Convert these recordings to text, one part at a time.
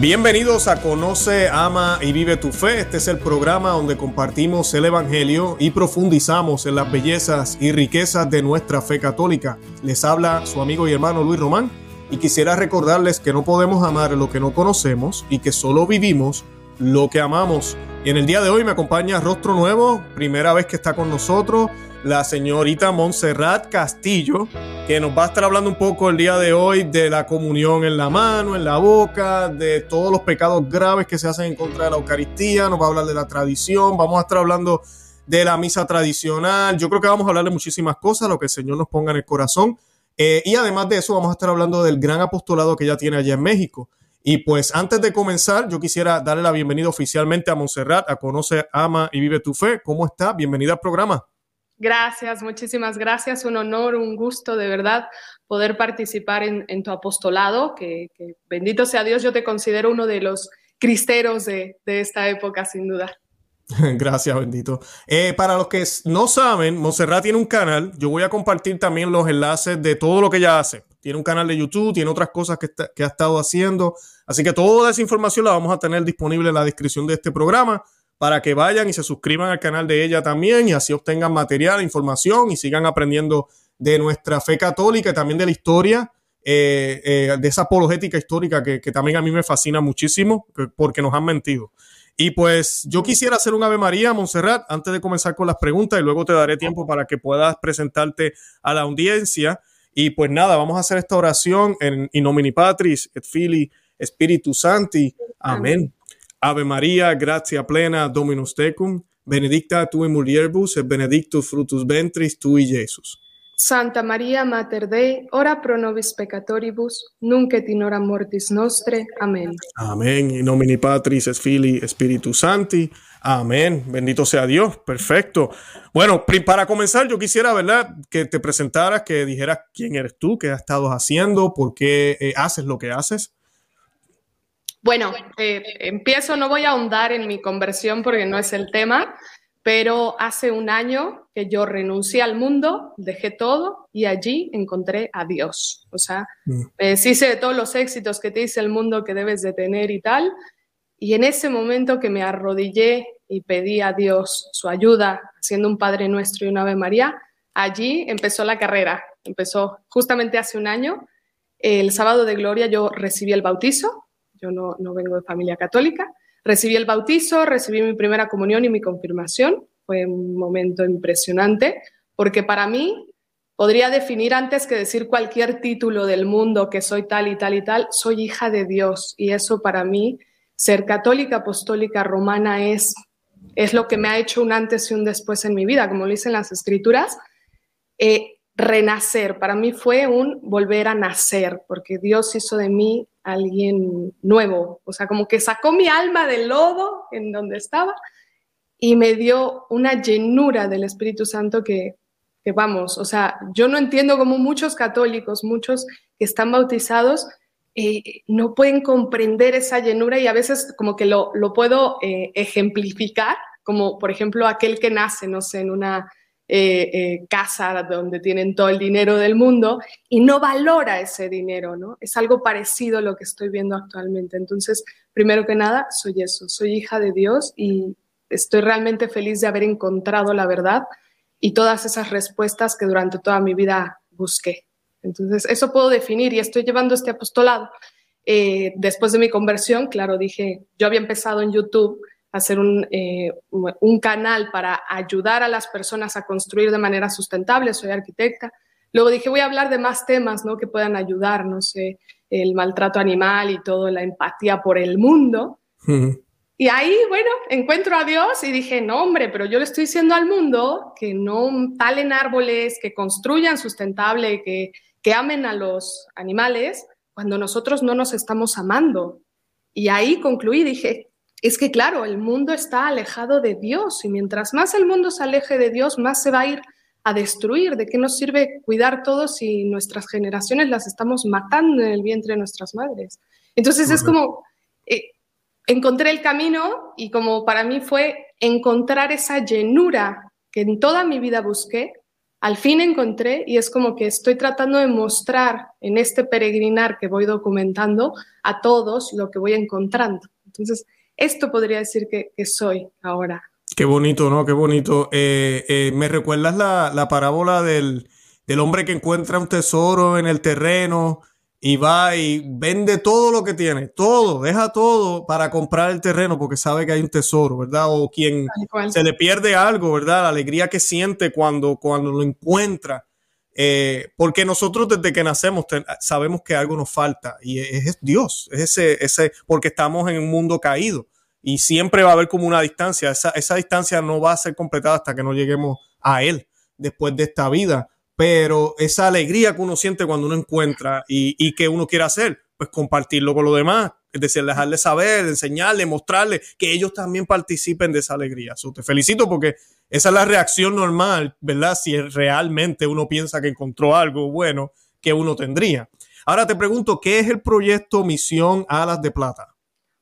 Bienvenidos a Conoce, Ama y Vive tu Fe. Este es el programa donde compartimos el Evangelio y profundizamos en las bellezas y riquezas de nuestra fe católica. Les habla su amigo y hermano Luis Román y quisiera recordarles que no podemos amar lo que no conocemos y que solo vivimos lo que amamos. Y en el día de hoy me acompaña Rostro Nuevo, primera vez que está con nosotros la señorita Montserrat Castillo, que nos va a estar hablando un poco el día de hoy de la comunión en la mano, en la boca, de todos los pecados graves que se hacen en contra de la Eucaristía, nos va a hablar de la tradición, vamos a estar hablando de la misa tradicional, yo creo que vamos a hablar de muchísimas cosas, lo que el Señor nos ponga en el corazón. Eh, y además de eso, vamos a estar hablando del gran apostolado que ella tiene allá en México. Y pues antes de comenzar, yo quisiera darle la bienvenida oficialmente a Montserrat, a Conoce, Ama y Vive tu Fe. ¿Cómo está? Bienvenida al programa. Gracias, muchísimas gracias. Un honor, un gusto de verdad poder participar en, tu apostolado, que, bendito sea Dios, yo te considero uno de los cristeros de, esta época, sin duda. Gracias, bendito. Eh, para los que no saben, Monserrat tiene un canal. Yo voy a compartir también los enlaces de todo lo que ella hace. Tiene un canal de YouTube, tiene otras cosas que, que ha estado haciendo. Así que toda esa información la vamos a tener disponible en la descripción de este programa para que vayan y se suscriban al canal de ella también y así obtengan material, información y sigan aprendiendo de nuestra fe católica y también de la historia, eh, eh, de esa apologética histórica que, también a mí me fascina muchísimo porque nos han mentido. Y pues yo quisiera hacer un Ave María, Montserrat, antes de comenzar con las preguntas y luego te daré tiempo para que puedas presentarte a la audiencia. Y pues nada, vamos a hacer esta oración en In nomine Patris et Filii Spiritus Santi. Amén. Ave María, gracia plena, Dominus tecum, benedicta tu in mulieribus et benedictus fructus ventris tui, Jesús. Santa María, Mater Dei, ora pro nobis peccatoribus, nunc et in hora mortis nostre. Amén. Amén. In nomine Patris et Filii Spiritus Santi. Amén. Bendito sea Dios. Perfecto. Bueno, para comenzar, yo quisiera, ¿verdad?, que te presentaras, que dijeras quién eres tú, qué has estado haciendo, por qué eh, haces lo que haces. Bueno, eh, empiezo, no voy a ahondar en mi conversión porque no es el tema, pero hace un año que yo renuncié al mundo, dejé todo y allí encontré a Dios. O sea, mm. me de todos los éxitos que te dice el mundo que debes de tener y tal. Y en ese momento que me arrodillé y pedí a Dios su ayuda, siendo un Padre Nuestro y un Ave María, allí empezó la carrera. Empezó justamente hace un año. El sábado de gloria yo recibí el bautizo yo no, vengo de familia católica. Recibí el bautizo, recibí mi primera comunión y mi confirmación. Fue un momento impresionante porque para mí podría definir antes que decir cualquier título del mundo que soy tal y tal y tal, soy hija de Dios y eso para mí, ser católica, apostólica, romana es, es lo que me ha hecho un antes y un después en mi vida, como lo dicen las escrituras. Eh, renacer, para mí fue un volver a nacer, porque Dios hizo de mí alguien nuevo, o sea, como que sacó mi alma del lodo en donde estaba y me dio una llenura del Espíritu Santo que, vamos, o sea, yo no entiendo cómo muchos católicos, muchos que están bautizados, eh, no pueden comprender esa llenura y a veces como que lo, lo puedo eh, ejemplificar, como por ejemplo aquel que nace, no sé, en una eh, eh, casa donde tienen todo el dinero del mundo y no valora ese dinero, ¿no? Es algo parecido a lo que estoy viendo actualmente. Entonces, primero que nada, soy eso, soy hija de Dios y estoy realmente feliz de haber encontrado la verdad y todas esas respuestas que durante toda mi vida busqué. Entonces, eso puedo definir y estoy llevando este apostolado. Eh, después de mi conversión, claro, dije, yo había empezado en YouTube hacer eh, un, canal para ayudar a las personas a construir de manera sustentable, soy arquitecta. Luego dije, voy a hablar de más temas ¿no? que puedan ayudar, no sé, el maltrato animal y todo, la empatía por el mundo. Y ahí, bueno, encuentro a Dios y dije, no, hombre, pero yo le estoy diciendo al mundo que no talen árboles, que construyan sustentable, que, que amen a los animales, cuando nosotros no nos estamos amando. Y ahí concluí, dije, es que, claro, el mundo está alejado de Dios y mientras más el mundo se aleje de Dios, más se va a ir a destruir. ¿De qué nos sirve cuidar todos si nuestras generaciones las estamos matando en el vientre de nuestras madres? Entonces es como, eh, encontré el camino y como para mí fue encontrar esa llenura que en toda mi vida busqué al fin encontré y es como que estoy tratando de mostrar en este peregrinar que voy documentando a todos lo que voy encontrando. Entonces, esto podría decir que, soy ahora. Qué bonito, ¿no? Qué bonito. Eh, eh, ¿Me recuerdas la, la parábola del, del hombre que encuentra un tesoro en el terreno y va y vende todo lo que tiene, todo, deja todo para comprar el terreno porque sabe que hay un tesoro, ¿verdad? O quien se le pierde algo, ¿verdad? La alegría que siente cuando, cuando lo encuentra. Eh, porque nosotros desde que nacemos sabemos que algo nos falta y es, Dios, es ese, ese, porque estamos en un mundo caído y siempre va a haber como una distancia. Esa, esa distancia no va a ser completada hasta que no lleguemos a Él después de esta vida pero esa alegría que uno siente cuando uno encuentra y, y que uno quiere hacer, pues compartirlo con los demás, es decir, dejarle saber, enseñarle, mostrarle que ellos también participen de esa alegría. te felicito porque esa es la reacción normal, ¿verdad? Si realmente uno piensa que encontró algo bueno que uno tendría. Ahora te pregunto, ¿qué es el proyecto Misión Alas de Plata?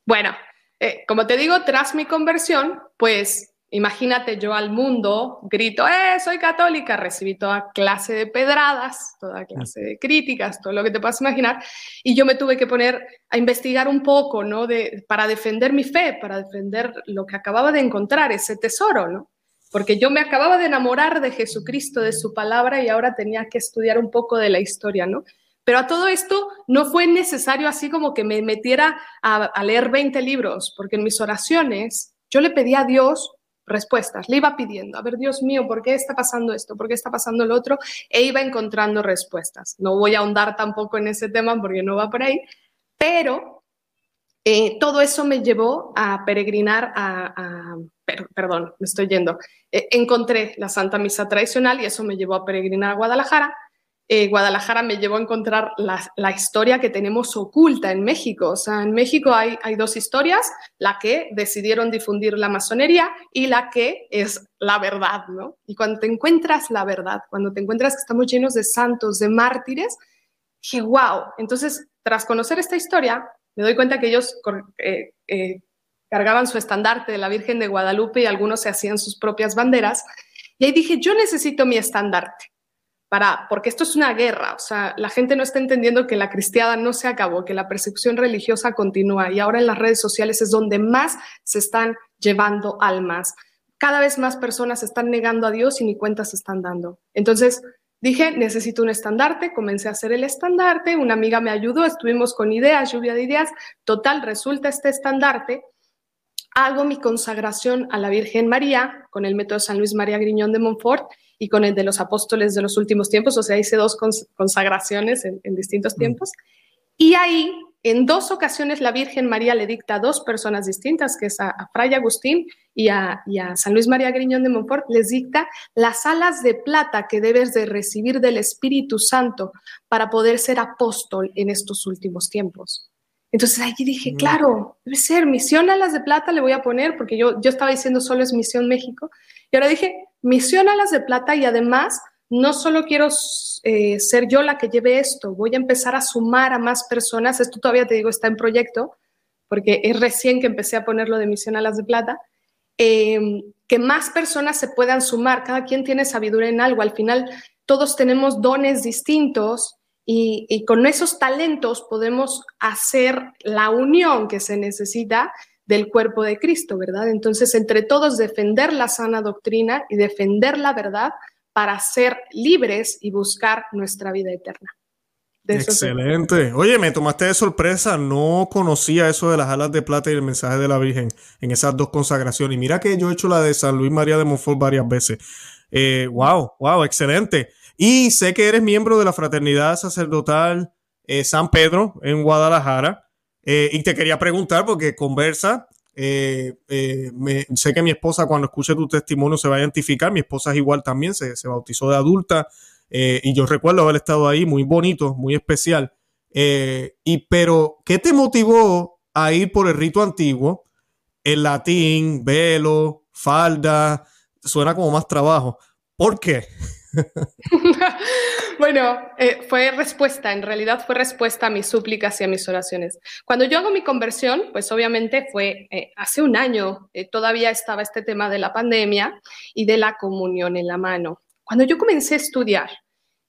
Bueno, eh, como te digo, tras mi conversión, pues Imagínate yo al mundo grito, ¡eh, soy católica! Recibí toda clase de pedradas, toda clase de críticas, todo lo que te puedas imaginar. Y yo me tuve que poner a investigar un poco, ¿no? De, para defender mi fe, para defender lo que acababa de encontrar, ese tesoro, ¿no? Porque yo me acababa de enamorar de Jesucristo, de su palabra, y ahora tenía que estudiar un poco de la historia, ¿no? Pero a todo esto no fue necesario así como que me metiera a, leer 20 libros, porque en mis oraciones yo le pedí a Dios respuestas. Le iba pidiendo, a ver, Dios mío, ¿por qué está pasando esto? ¿Por qué está pasando lo otro? E iba encontrando respuestas. No voy a ahondar tampoco en ese tema porque no va por ahí, pero eh, todo eso me llevó a peregrinar a, perdón, me estoy yendo. Eh, encontré la Santa Misa tradicional y eso me llevó a peregrinar a Guadalajara eh, Guadalajara me llevó a encontrar la, historia que tenemos oculta en México. O sea, en México hay, dos historias, la que decidieron difundir la masonería y la que es la verdad, ¿no? Y cuando te encuentras la verdad, cuando te encuentras que estamos llenos de santos, de mártires, dije, wow. Entonces, tras conocer esta historia, me doy cuenta que ellos eh, eh, cargaban su estandarte de la Virgen de Guadalupe y algunos se hacían sus propias banderas. Y ahí dije, yo necesito mi estandarte para, porque esto es una guerra, o sea, la gente no está entendiendo que la cristiada no se acabó, que la persecución religiosa continúa y ahora en las redes sociales es donde más se están llevando almas. Cada vez más personas están negando a Dios y ni cuentas se están dando. Entonces dije, necesito un estandarte, comencé a hacer el estandarte, una amiga me ayudó, estuvimos con ideas, lluvia de ideas, total, resulta este estandarte hago mi consagración a la Virgen María con el método San Luis María Griñón de Montfort y con el de los apóstoles de los últimos tiempos, o sea, hice dos consagraciones en, distintos mm. tiempos. Y ahí, en dos ocasiones, la Virgen María le dicta a dos personas distintas, que es a, Fray Agustín y a, y a, San Luis María Griñón de Montfort, les dicta las alas de plata que debes de recibir del Espíritu Santo para poder ser apóstol en estos últimos tiempos. Entonces ahí dije, mm. claro, debe ser misión alas de plata, le voy a poner, porque yo, yo estaba diciendo solo es misión México. Y ahora dije, misión alas de plata y además no solo quiero eh, ser yo la que lleve esto, voy a empezar a sumar a más personas. Esto todavía te digo, está en proyecto, porque es recién que empecé a ponerlo de misión alas de plata. Em, que más personas se puedan sumar, cada quien tiene sabiduría en algo, al final todos tenemos dones distintos y, con esos talentos podemos hacer la unión que se necesita del cuerpo de Cristo, ¿verdad? Entonces, entre todos defender la sana doctrina y defender la verdad para ser libres y buscar nuestra vida eterna. Excelente. Oye, me tomaste de sorpresa. No conocía eso de las alas de plata y el mensaje de la Virgen en esas dos consagraciones. Y mira que yo he hecho la de San Luis María de Montfort varias veces. Eh, wow, wow, excelente. Y sé que eres miembro de la Fraternidad Sacerdotal eh, San Pedro en Guadalajara. Eh, y te quería preguntar, porque conversa, eh, sé que mi esposa cuando escuche tu testimonio se va a identificar, mi esposa es igual también, se, bautizó de adulta y yo recuerdo haber estado ahí, muy bonito, muy especial. y pero, ¿qué te motivó a ir por el rito antiguo? El latín, velo, falda, suena como más trabajo. ¿Por qué? bueno, eh, fue respuesta, en realidad fue respuesta a mis súplicas y a mis oraciones. Cuando yo hago mi conversión, pues obviamente fue eh, hace un año, eh, todavía estaba este tema de la pandemia y de la comunión en la mano. Cuando yo comencé a estudiar,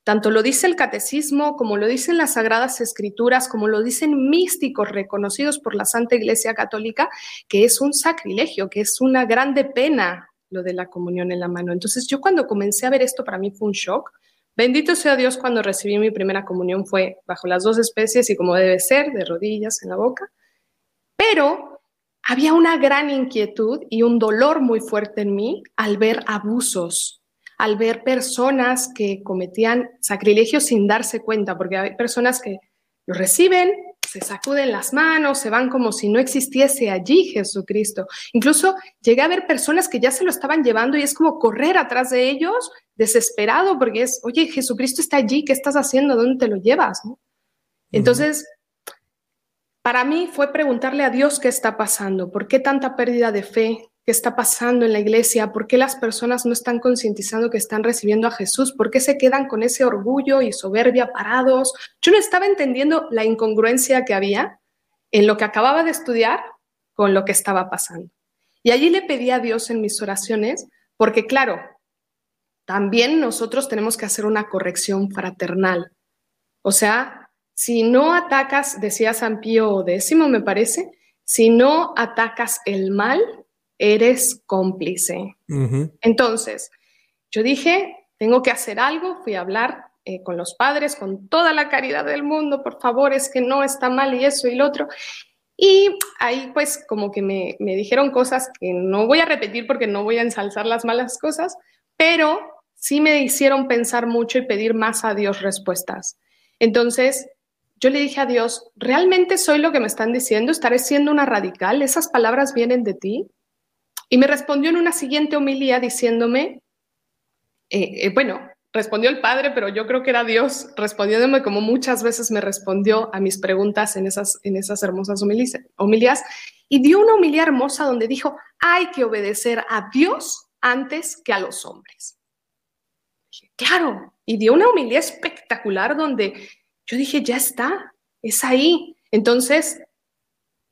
tanto lo dice el catecismo, como lo dicen las sagradas escrituras, como lo dicen místicos reconocidos por la Santa Iglesia Católica, que es un sacrilegio, que es una grande pena lo de la comunión en la mano. Entonces yo cuando comencé a ver esto, para mí fue un shock. Bendito sea Dios cuando recibí mi primera comunión fue bajo las dos especies y como debe ser, de rodillas en la boca. Pero había una gran inquietud y un dolor muy fuerte en mí al ver abusos, al ver personas que cometían sacrilegios sin darse cuenta, porque hay personas que lo reciben, se sacuden las manos, se van como si no existiese allí Jesucristo. Incluso llegué a ver personas que ya se lo estaban llevando y es como correr atrás de ellos desesperado porque es, oye, Jesucristo está allí, ¿qué estás haciendo? ¿Dónde te lo llevas? Entonces, para mí fue preguntarle a Dios qué está pasando, por qué tanta pérdida de fe, qué está pasando en la iglesia, por qué las personas no están concientizando que están recibiendo a Jesús, por qué se quedan con ese orgullo y soberbia parados. Yo no estaba entendiendo la incongruencia que había en lo que acababa de estudiar con lo que estaba pasando. Y allí le pedí a Dios en mis oraciones, porque claro, también nosotros tenemos que hacer una corrección fraternal. O sea, si no atacas, decía San Pío X, me parece, si no atacas el mal, eres cómplice. Entonces, yo dije, tengo que hacer algo, fui a hablar eh, con los padres, con toda la caridad del mundo, por favor, es que no está mal y eso y lo otro. Y ahí pues como que me, me dijeron cosas que no voy a repetir porque no voy a ensalzar las malas cosas, pero sí me hicieron pensar mucho y pedir más a Dios respuestas. Entonces, yo le dije a Dios, ¿realmente soy lo que me están diciendo? ¿Estaré siendo una radical? ¿Esas palabras vienen de ti? Y me respondió en una siguiente homilía diciéndome, eh, eh, bueno, respondió el Padre, pero yo creo que era Dios respondiéndome como muchas veces me respondió a mis preguntas en esas, en esas hermosas homilías, y dio una homilía hermosa donde dijo, hay que obedecer a Dios antes que a los hombres. Claro, y dio una homilía espectacular donde yo dije, ya está, es ahí. Entonces,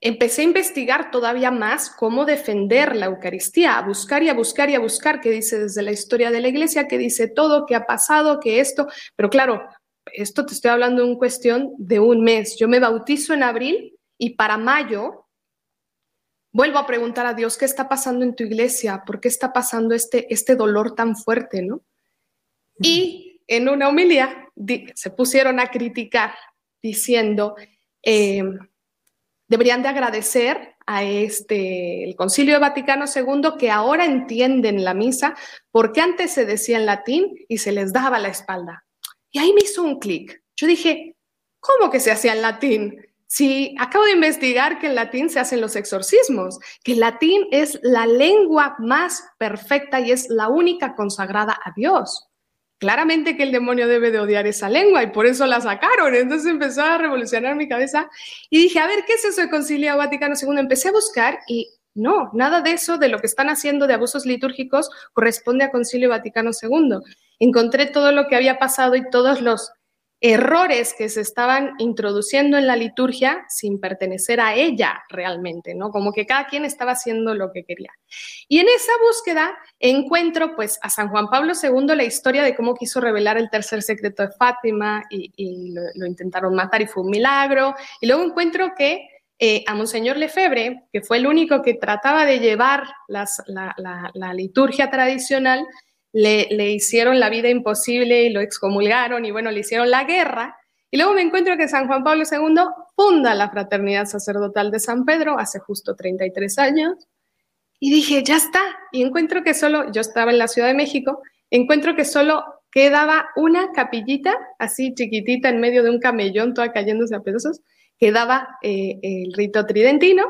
empecé a investigar todavía más cómo defender la Eucaristía, a buscar y a buscar y a buscar qué dice desde la historia de la iglesia, qué dice todo, qué ha pasado, qué esto. Pero claro, esto te estoy hablando en cuestión de un mes. Yo me bautizo en abril y para mayo vuelvo a preguntar a Dios qué está pasando en tu iglesia, por qué está pasando este, este dolor tan fuerte, ¿no? Y en una homilía se pusieron a criticar diciendo, eh, deberían de agradecer a este el Concilio Vaticano II que ahora entienden la misa porque antes se decía en latín y se les daba la espalda. Y ahí me hizo un clic. Yo dije, ¿cómo que se hacía en latín? Si acabo de investigar que en latín se hacen los exorcismos, que el latín es la lengua más perfecta y es la única consagrada a Dios claramente que el demonio debe de odiar esa lengua y por eso la sacaron. Entonces empezó a revolucionar mi cabeza y dije, a ver, ¿qué es eso de Concilio Vaticano II? Empecé a buscar y no, nada de eso, de lo que están haciendo de abusos litúrgicos, corresponde a Concilio Vaticano II. Encontré todo lo que había pasado y todos los errores que se estaban introduciendo en la liturgia sin pertenecer a ella realmente, ¿no? Como que cada quien estaba haciendo lo que quería. Y en esa búsqueda encuentro pues a San Juan Pablo II la historia de cómo quiso revelar el tercer secreto de Fátima y, lo, intentaron matar y fue un milagro. Y luego encuentro que eh, a Monseñor Lefebvre, que fue el único que trataba de llevar la, la liturgia tradicional, le, hicieron la vida imposible y lo excomulgaron y bueno, le hicieron la guerra. Y luego me encuentro que San Juan Pablo II funda la Fraternidad Sacerdotal de San Pedro hace justo 33 años. Y dije, ya está. Y encuentro que solo, yo estaba en la Ciudad de México, encuentro que solo quedaba una capillita así chiquitita en medio de un camellón, toda cayéndose a pedazos, quedaba eh, el rito tridentino.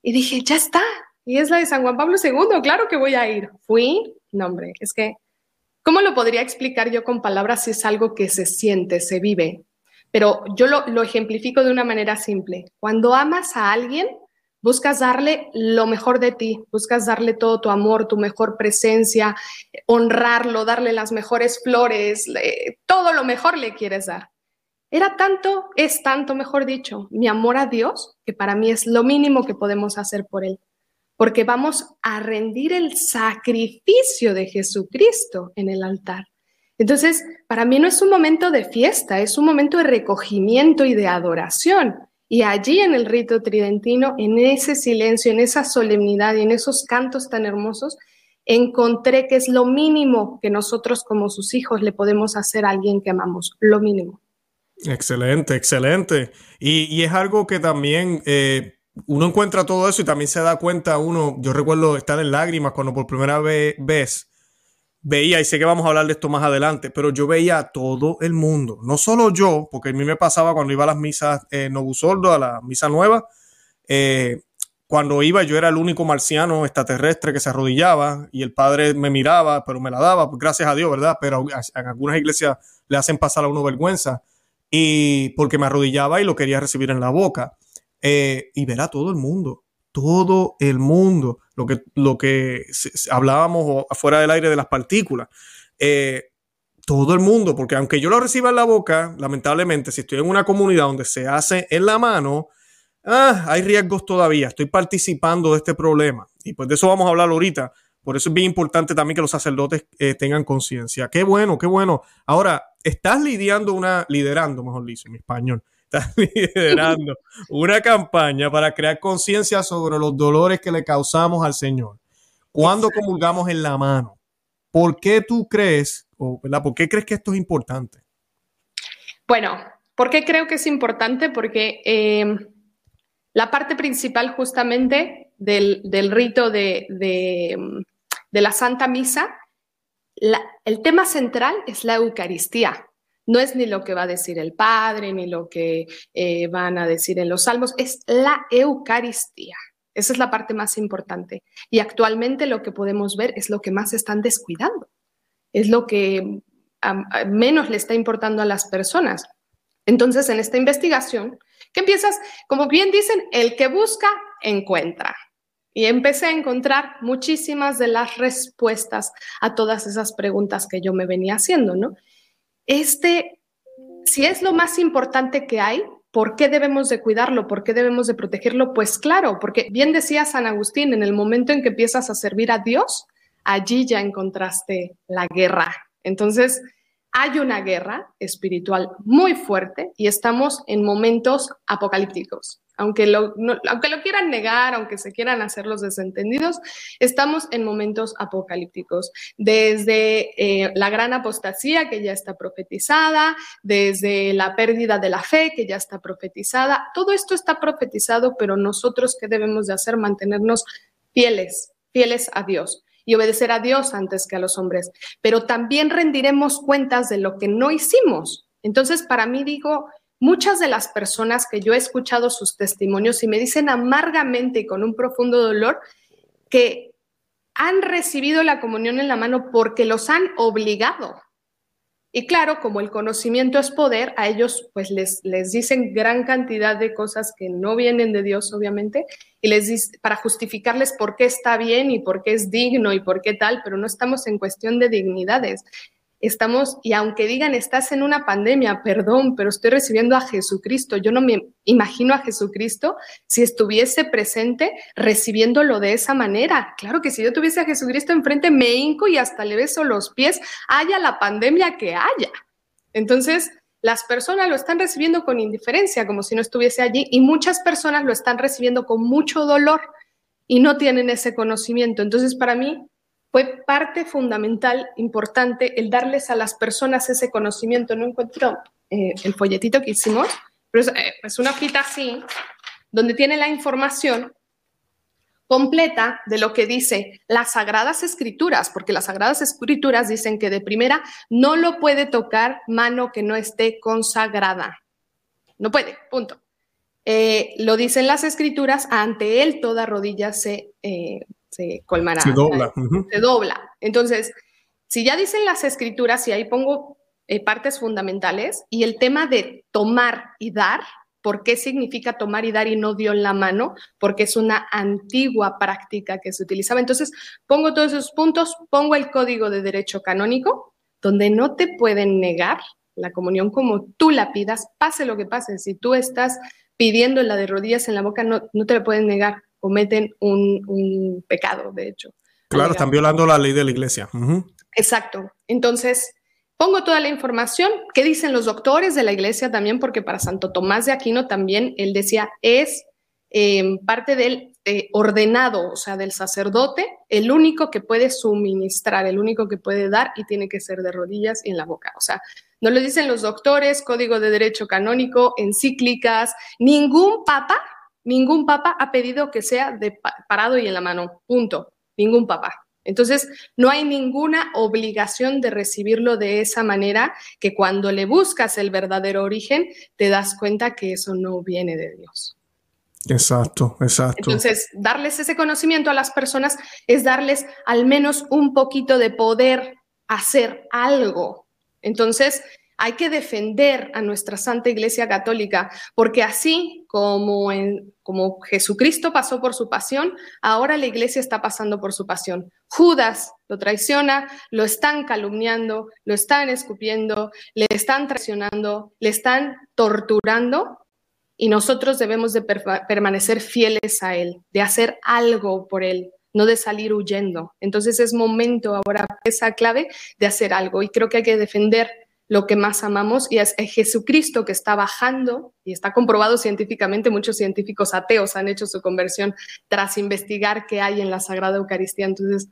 Y dije, ya está. Y es la de San Juan Pablo II, claro que voy a ir. Fui, no, hombre, es que, ¿cómo lo podría explicar yo con palabras si es algo que se siente, se vive? Pero yo lo, lo ejemplifico de una manera simple. Cuando amas a alguien, buscas darle lo mejor de ti, buscas darle todo tu amor, tu mejor presencia, honrarlo, darle las mejores flores, todo lo mejor le quieres dar. Era tanto, es tanto, mejor dicho, mi amor a Dios, que para mí es lo mínimo que podemos hacer por Él porque vamos a rendir el sacrificio de Jesucristo en el altar. Entonces, para mí no es un momento de fiesta, es un momento de recogimiento y de adoración. Y allí en el rito tridentino, en ese silencio, en esa solemnidad y en esos cantos tan hermosos, encontré que es lo mínimo que nosotros como sus hijos le podemos hacer a alguien que amamos, lo mínimo. Excelente, excelente. Y, es algo que también eh, uno encuentra todo eso y también se da cuenta uno, yo recuerdo estar en lágrimas cuando por primera vez veía, y sé que vamos a hablar de esto más adelante, pero yo veía a todo el mundo, no solo yo, porque a mí me pasaba cuando iba a las misas en Novusoldo, a la misa nueva, eh, cuando iba yo era el único marciano extraterrestre que se arrodillaba y el padre me miraba, pero me la daba, pues, gracias a Dios, ¿verdad? Pero en algunas iglesias le hacen pasar a uno vergüenza y porque me arrodillaba y lo quería recibir en la boca. Eh, y ver a todo el mundo, todo el mundo, lo que, lo que hablábamos afuera del aire de las partículas. Eh, todo el mundo, porque aunque yo lo reciba en la boca, lamentablemente, si estoy en una comunidad donde se hace en la mano, ah, hay riesgos todavía. Estoy participando de este problema. Y pues de eso vamos a hablar ahorita. Por eso es bien importante también que los sacerdotes eh, tengan conciencia. Qué bueno, qué bueno. Ahora, estás lidiando una, liderando, mejor dicho, en español, estás liderando una campaña para crear conciencia sobre los dolores que le causamos al Señor. Cuando comulgamos en la mano, ¿por qué tú crees, o, ¿verdad? ¿Por qué crees que esto es importante? Bueno, ¿por qué creo que es importante? Porque eh, la parte principal justamente del, rito de, de, la Santa Misa, el tema central es la Eucaristía. No es ni lo que va a decir el Padre, ni lo que eh, van a decir en los salmos, es la Eucaristía. Esa es la parte más importante. Y actualmente lo que podemos ver es lo que más están descuidando. Es lo que menos le está importando a las personas. Entonces, en esta investigación, que empiezas, como bien dicen, el que busca, encuentra. Y empecé a encontrar muchísimas de las respuestas a todas esas preguntas que yo me venía haciendo, ¿no? Este, si es lo más importante que hay, ¿por qué debemos de cuidarlo? ¿Por qué debemos de protegerlo? Pues claro, porque bien decía San Agustín, en el momento en que empiezas a servir a Dios, allí ya encontraste la guerra. Entonces, hay una guerra espiritual muy fuerte y estamos en momentos apocalípticos. Aunque lo, aunque lo quieran negar, aunque se quieran hacer los desentendidos, estamos en momentos apocalípticos. Desde eh, la gran apostasía que ya está profetizada, desde la pérdida de la fe que ya está profetizada, todo esto está profetizado, pero nosotros qué debemos de hacer? Mantenernos fieles, fieles a Dios y obedecer a Dios antes que a los hombres, pero también rendiremos cuentas de lo que no hicimos. Entonces, para mí digo, muchas de las personas que yo he escuchado sus testimonios y me dicen amargamente y con un profundo dolor que han recibido la comunión en la mano porque los han obligado. Y claro, como el conocimiento es poder, a ellos pues les, les dicen gran cantidad de cosas que no vienen de Dios, obviamente, y les para justificarles por qué está bien y por qué es digno y por qué tal, pero no estamos en cuestión de dignidades. Estamos, y aunque digan, estás en una pandemia, perdón, pero estoy recibiendo a Jesucristo. Yo no me imagino a Jesucristo si estuviese presente recibiéndolo de esa manera. Claro que si yo tuviese a Jesucristo enfrente, me hinco y hasta le beso los pies, haya la pandemia que haya. Entonces, las personas lo están recibiendo con indiferencia, como si no estuviese allí, y muchas personas lo están recibiendo con mucho dolor y no tienen ese conocimiento. Entonces, para mí, fue parte fundamental, importante, el darles a las personas ese conocimiento. No encuentro eh, el folletito que hicimos, pero eh, es, una hojita así, donde tiene la información completa de lo que dice las sagradas escrituras, porque las sagradas escrituras dicen que de primera no lo puede tocar mano que no esté consagrada. No puede, punto. Eh, lo dicen las escrituras, ante él toda rodilla se se colmará. Se dobla. Se dobla. Entonces, si ya dicen las escrituras, y ahí pongo eh, partes fundamentales, y el tema de tomar y dar, ¿por qué significa tomar y dar y no dio en la mano? Porque es una antigua práctica que se utilizaba. Entonces, pongo todos esos puntos, pongo el código de derecho canónico, donde no te pueden negar la comunión como tú la pidas, pase lo que pase. Si tú estás pidiendo la de rodillas en la boca, no, no te la pueden negar cometen un, pecado, de hecho. Claro, están violando la ley de la iglesia. Exacto. Entonces, Pongo toda la información. ¿Qué dicen los doctores de la iglesia también? Porque para Santo Tomás de Aquino también él decía, es eh, parte del eh, ordenado, o sea, del sacerdote, el único que puede suministrar, el único que puede dar y tiene que ser de rodillas y en la boca. O sea, no lo dicen los doctores, código de derecho canónico, encíclicas, ningún papa, ningún papa ha pedido que sea de parado y en la mano, punto, ningún papa. Entonces, no hay ninguna obligación de recibirlo de esa manera que cuando le buscas el verdadero origen, te das cuenta que eso no viene de Dios. Exacto, exacto. Entonces, darles ese conocimiento a las personas es darles al menos un poquito de poder hacer algo. Entonces, hay que defender a nuestra Santa Iglesia Católica, porque así como, en, como Jesucristo pasó por su pasión, ahora la Iglesia está pasando por su pasión. Judas lo traiciona, lo están calumniando, lo están escupiendo, le están traicionando, le están torturando y nosotros debemos de permanecer fieles a Él, de hacer algo por Él, no de salir huyendo. Entonces es momento ahora, esa clave, de hacer algo y creo que hay que defender lo que más amamos y es Jesucristo que está bajando y está comprobado científicamente, muchos científicos ateos han hecho su conversión tras investigar qué hay en la Sagrada Eucaristía. Entonces,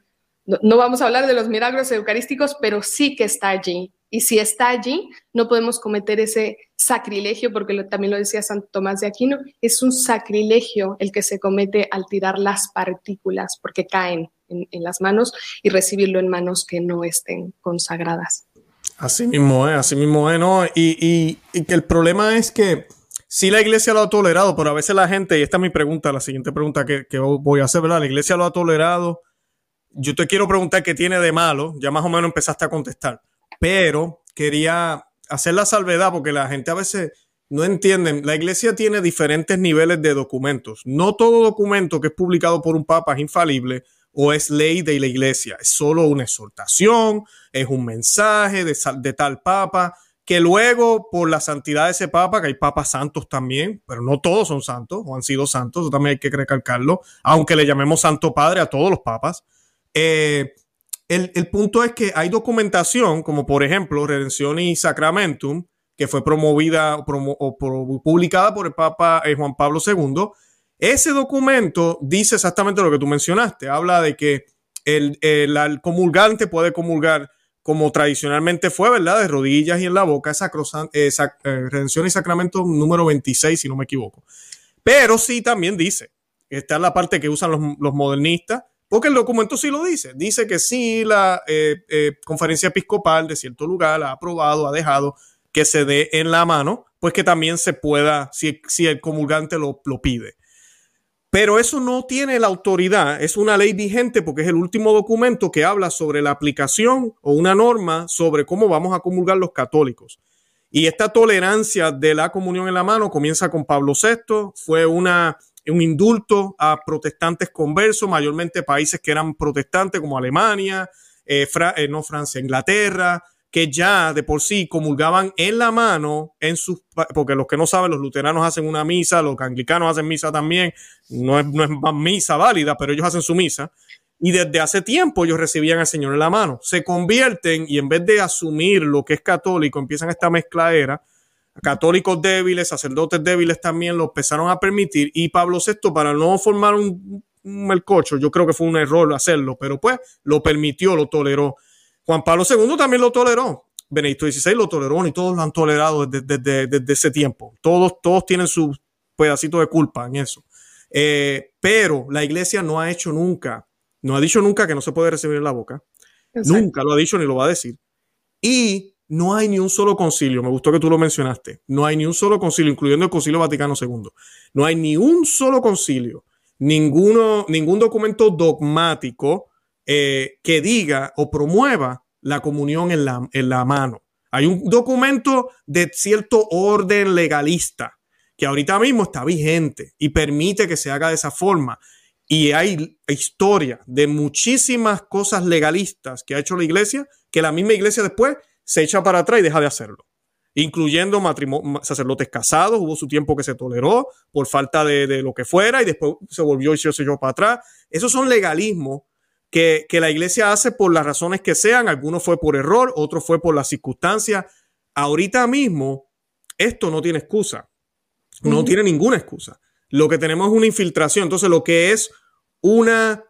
no, vamos a hablar de los milagros eucarísticos, pero sí que está allí. Y si está allí, no podemos cometer ese sacrilegio, porque también lo decía Santo Tomás de Aquino, es un sacrilegio el que se comete al tirar las partículas, porque caen en, las manos y recibirlo en manos que no estén consagradas. Así mismo es, así mismo es, ¿no? Y, que el problema es que si la iglesia lo ha tolerado, pero a veces la gente, y esta es mi pregunta, la siguiente pregunta que, que voy a hacer, ¿verdad? La iglesia lo ha tolerado yo te quiero preguntar qué tiene de malo, ya más o menos empezaste a contestar, pero quería hacer la salvedad porque la gente a veces no entiende. La iglesia tiene diferentes niveles de documentos. No todo documento que es publicado por un papa es infalible o es ley de la iglesia. Es solo una exhortación, es un mensaje de, tal papa que luego por la santidad de ese papa, que hay papas santos también, pero no todos son santos o han sido santos, eso también hay que recalcarlo, aunque le llamemos Santo Padre a todos los papas, eh, el, punto es que hay documentación, como por ejemplo Redención y Sacramentum, que fue promovida o, publicada por el Papa eh, Juan Pablo II. Ese documento dice exactamente lo que tú mencionaste. Habla de que el, comulgante puede comulgar como tradicionalmente fue, ¿verdad? De rodillas y en la boca, esa eh, Redención y Sacramento número 26, si no me equivoco. Pero sí también dice, esta es la parte que usan los, los modernistas, porque el documento sí lo dice. Dice que sí, la eh, eh, conferencia episcopal de cierto lugar ha aprobado, ha dejado que se dé en la mano, pues que también se pueda, si, si el comulgante lo, lo pide. Pero eso no tiene la autoridad, es una ley vigente porque es el último documento que habla sobre la aplicación o una norma sobre cómo vamos a comulgar los católicos. Y esta tolerancia de la comunión en la mano comienza con Pablo VI, fue una un indulto a protestantes conversos, mayormente países que eran protestantes como Alemania, eh, eh, no Francia, Inglaterra, que ya de por sí comulgaban en la mano en sus, porque los que no saben, los luteranos hacen una misa, los anglicanos hacen misa también, no es, no es misa válida, pero ellos hacen su misa. Y desde hace tiempo ellos recibían al Señor en la mano. Se convierten y en vez de asumir lo que es católico, empiezan esta mezcladera católicos débiles, sacerdotes débiles también lo empezaron a permitir y Pablo VI para no formar un, melcocho, yo creo que fue un error hacerlo, pero pues lo permitió, lo toleró. Juan Pablo II también lo toleró. Benedicto XVI lo toleró y todos lo han tolerado desde, ese tiempo. Todos, todos tienen su pedacito de culpa en eso. Eh, pero la iglesia no ha hecho nunca, no ha dicho nunca que no se puede recibir en la boca. Nunca lo ha dicho ni lo va a decir. Y no hay ni un solo concilio, me gustó que tú lo mencionaste, no hay ni un solo concilio, incluyendo el Concilio Vaticano II, no hay ni un solo concilio, ninguno, ningún documento dogmático eh, que diga o promueva la comunión en la, en la mano. Hay un documento de cierto orden legalista que ahorita mismo está vigente y permite que se haga de esa forma. Y hay historia de muchísimas cosas legalistas que ha hecho la iglesia, que la misma iglesia después se echa para atrás y deja de hacerlo, incluyendo sacerdotes casados, hubo su tiempo que se toleró por falta de, lo que fuera y después se volvió y se echó para atrás. Esos son legalismos que, que la iglesia hace por las razones que sean. Algunos fue por error, otros fue por las circunstancias. Ahorita mismo, esto no tiene excusa. No tiene ninguna excusa. Lo que tenemos es una infiltración. Entonces, lo que es una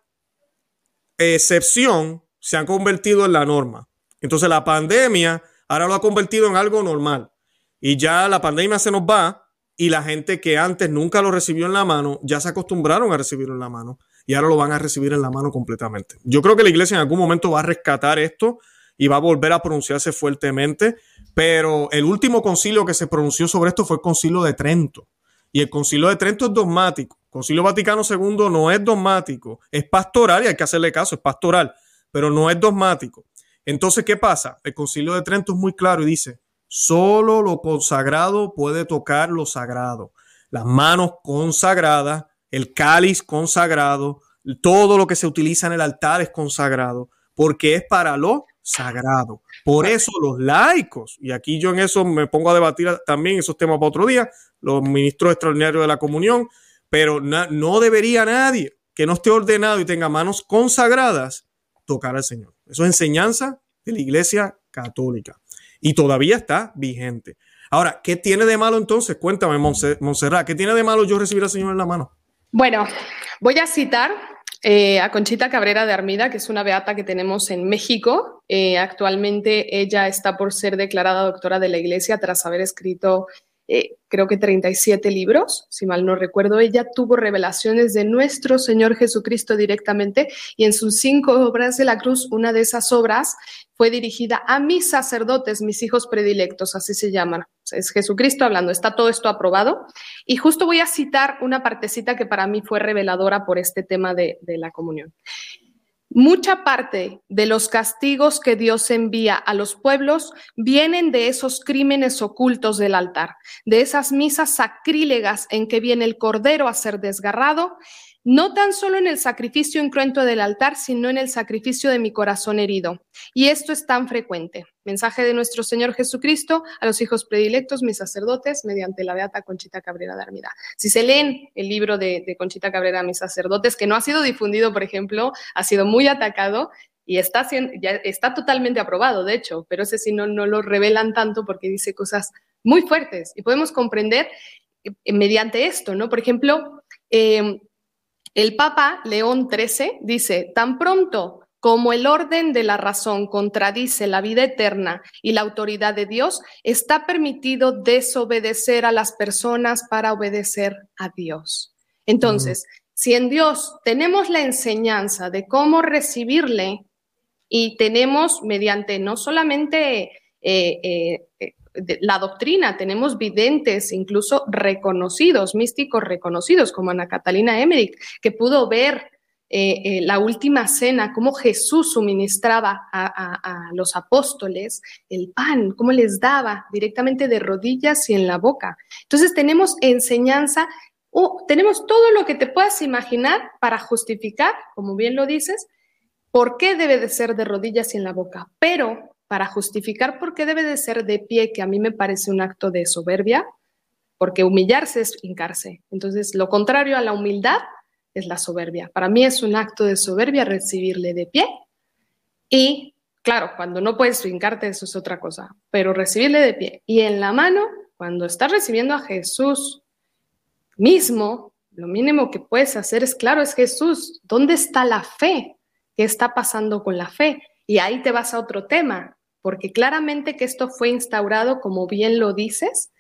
excepción se ha convertido en la norma. Entonces, la pandemia ahora lo ha convertido en algo normal. Y ya la pandemia se nos va y la gente que antes nunca lo recibió en la mano, ya se acostumbraron a recibirlo en la mano y ahora lo van a recibir en la mano completamente. Yo creo que la iglesia en algún momento va a rescatar esto y va a volver a pronunciarse fuertemente, pero el último concilio que se pronunció sobre esto fue el concilio de Trento. Y el concilio de Trento es dogmático. El concilio Vaticano II no es dogmático, es pastoral y hay que hacerle caso, es pastoral, pero no es dogmático. Entonces, ¿qué pasa? El concilio de Trento es muy claro y dice, Solo lo consagrado puede tocar lo sagrado. Las manos consagradas, el cáliz consagrado, todo lo que se utiliza en el altar es consagrado, porque es para lo sagrado. Por eso los laicos, y aquí yo en eso me pongo a debatir también esos temas para otro día, los ministros extraordinarios de la comunión, pero no debería nadie que no esté ordenado y tenga manos consagradas tocar al Señor. Eso es enseñanza de la Iglesia Católica y todavía está vigente. Ahora, ¿qué tiene de malo entonces? Cuéntame, Montserrat, ¿qué tiene de malo yo recibir al Señor en la mano? Bueno, voy a citar eh, a Conchita Cabrera de Armida, que es una beata que tenemos en México. Eh, actualmente ella está por ser declarada doctora de la Iglesia tras haber escrito eh, creo que 37 libros, si mal no recuerdo. Ella tuvo revelaciones de nuestro Señor Jesucristo directamente y en sus cinco obras de la cruz, una de esas obras fue dirigida a mis sacerdotes, mis hijos predilectos, así se llaman. Es Jesucristo hablando, está todo esto aprobado. Y justo voy a citar una partecita que para mí fue reveladora por este tema de, de la comunión. Mucha parte de los castigos que Dios envía a los pueblos vienen de esos crímenes ocultos del altar, de esas misas sacrílegas en que viene el cordero a ser desgarrado no tan solo en el sacrificio incruento del altar, sino en el sacrificio de mi corazón herido. Y esto es tan frecuente. Mensaje de nuestro Señor Jesucristo a los hijos predilectos, mis sacerdotes, mediante la beata Conchita Cabrera de Armida. Si se leen el libro de, Conchita Cabrera, mis sacerdotes, que no ha sido difundido, por ejemplo, ha sido muy atacado, y está, ya está totalmente aprobado, de hecho, pero ese sí no, no lo revelan tanto porque dice cosas muy fuertes y podemos comprender eh, mediante esto, ¿no? Por ejemplo, eh, el Papa León XIII dice, tan pronto como el orden de la razón contradice la vida eterna y la autoridad de Dios, está permitido desobedecer a las personas para obedecer a Dios. Entonces, si en Dios tenemos la enseñanza de cómo recibirle y tenemos mediante no solamente eh, eh, la doctrina, tenemos videntes, incluso reconocidos, místicos reconocidos, como Ana Catalina Emmerich, que pudo ver eh, eh, la última cena, cómo Jesús suministraba a, los apóstoles el pan, cómo les daba directamente de rodillas y en la boca. Entonces tenemos enseñanza, tenemos todo lo que te puedas imaginar para justificar, como bien lo dices, por qué debe de ser de rodillas y en la boca. Pero para justificar por qué debe de ser de pie, que a mí me parece un acto de soberbia, porque humillarse es hincarse. Entonces, lo contrario a la humildad es la soberbia. Para mí es un acto de soberbia recibirle de pie y, claro, cuando no puedes hincarte, eso es otra cosa, pero recibirle de pie. Y en la mano, cuando estás recibiendo a Jesús mismo, lo mínimo que puedes hacer es, claro, es Jesús. ¿Dónde está la fe? ¿Qué está pasando con la fe? Y ahí te vas a otro tema porque claramente que esto fue instaurado, como bien lo dices,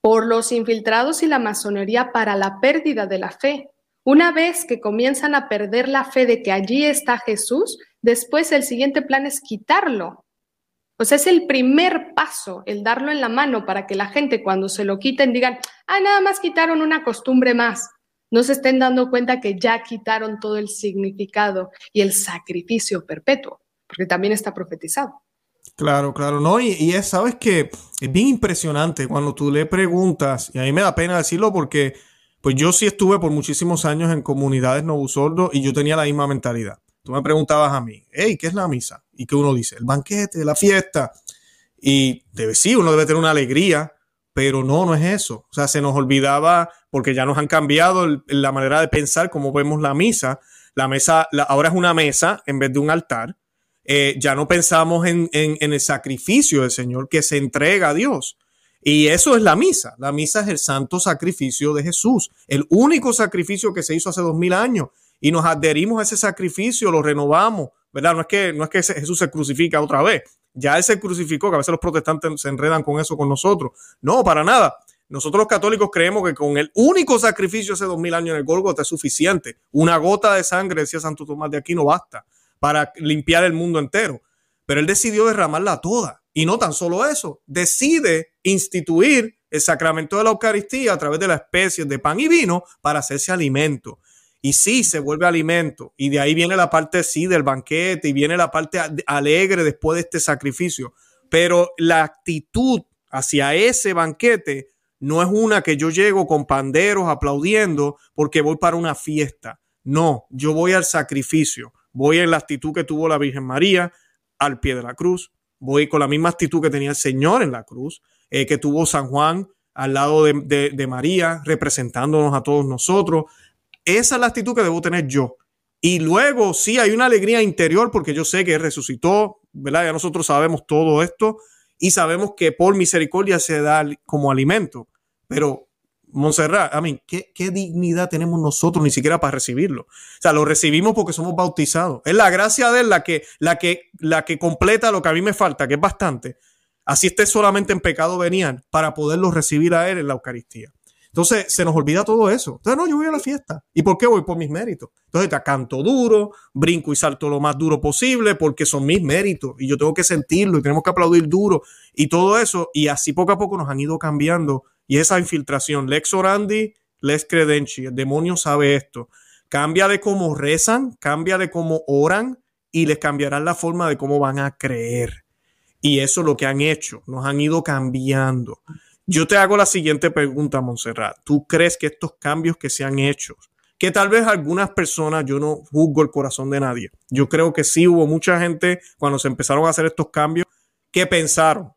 por los infiltrados y la masonería para la pérdida de la fe. Una vez que comienzan a perder la fe de que allí está Jesús, después el siguiente plan es quitarlo. O sea, es el primer paso, el darlo en la mano para que la gente cuando se lo quiten digan, ah, nada más quitaron una costumbre más. No se estén dando cuenta que ya quitaron todo el significado y el sacrificio perpetuo, porque también está profetizado. Claro, claro, no, y, es, sabes que es bien impresionante cuando tú le preguntas, y a mí me da pena decirlo porque, pues yo sí estuve por muchísimos años en comunidades no sordos y yo tenía la misma mentalidad. Tú me preguntabas a mí, hey, ¿qué es la misa? ¿Y qué uno dice? El banquete, la fiesta. Y debe, sí, uno debe tener una alegría, pero no, no es eso. O sea, se nos olvidaba, porque ya nos han cambiado la manera de pensar, como vemos la misa, La mesa, ahora es una mesa en vez de un altar. Eh, ya no pensamos en, el sacrificio del Señor que se entrega a Dios. Y eso es la misa. La misa es el santo sacrificio de Jesús, el único sacrificio que se hizo hace dos mil años. Y nos adherimos a ese sacrificio, lo renovamos, ¿verdad? No es que, no es que Jesús se crucifica otra vez. Ya él se crucificó, que a veces los protestantes se enredan con eso con nosotros. No, para nada. Nosotros los católicos creemos que con el único sacrificio hace dos mil años en el Gólgota es suficiente. Una gota de sangre, decía Santo Tomás de Aquino, basta para limpiar el mundo entero. Pero él decidió derramarla toda. Y no tan solo eso, decide instituir el sacramento de la Eucaristía a través de las especies de pan y vino para hacerse alimento. Y sí, se vuelve alimento. Y de ahí viene la parte sí del banquete y viene la parte alegre después de este sacrificio. Pero la actitud hacia ese banquete no es una que yo llego con panderos aplaudiendo porque voy para una fiesta. No, yo voy al sacrificio. Voy en la actitud que tuvo la Virgen María al pie de la cruz. Voy con la misma actitud que tenía el Señor en la cruz, eh, que tuvo San Juan al lado de, de María, representándonos a todos nosotros. Esa es la actitud que debo tener yo. Y luego sí hay una alegría interior porque yo sé que resucitó, ¿verdad? Ya nosotros sabemos todo esto y sabemos que por misericordia se da como alimento. Pero Montserrat, a mí, ¿qué, dignidad tenemos nosotros ni siquiera para recibirlo? O sea, lo recibimos porque somos bautizados. Es la gracia de él la que, la que, la que completa lo que a mí me falta, que es bastante. Así esté solamente en pecado venían para poderlo recibir a él en la Eucaristía. Entonces se nos olvida todo eso. Entonces, no, yo voy a la fiesta. ¿Y por qué voy? Por mis méritos. Entonces te canto duro, brinco y salto lo más duro posible porque son mis méritos y yo tengo que sentirlo y tenemos que aplaudir duro y todo eso. Y así poco a poco nos han ido cambiando y esa infiltración, lex orandi, lex credenci, el demonio sabe esto. Cambia de cómo rezan, cambia de cómo oran y les cambiarán la forma de cómo van a creer. Y eso es lo que han hecho, nos han ido cambiando. Yo te hago la siguiente pregunta, Montserrat. ¿Tú crees que estos cambios que se han hecho, que tal vez algunas personas, yo no juzgo el corazón de nadie, yo creo que sí hubo mucha gente cuando se empezaron a hacer estos cambios que pensaron,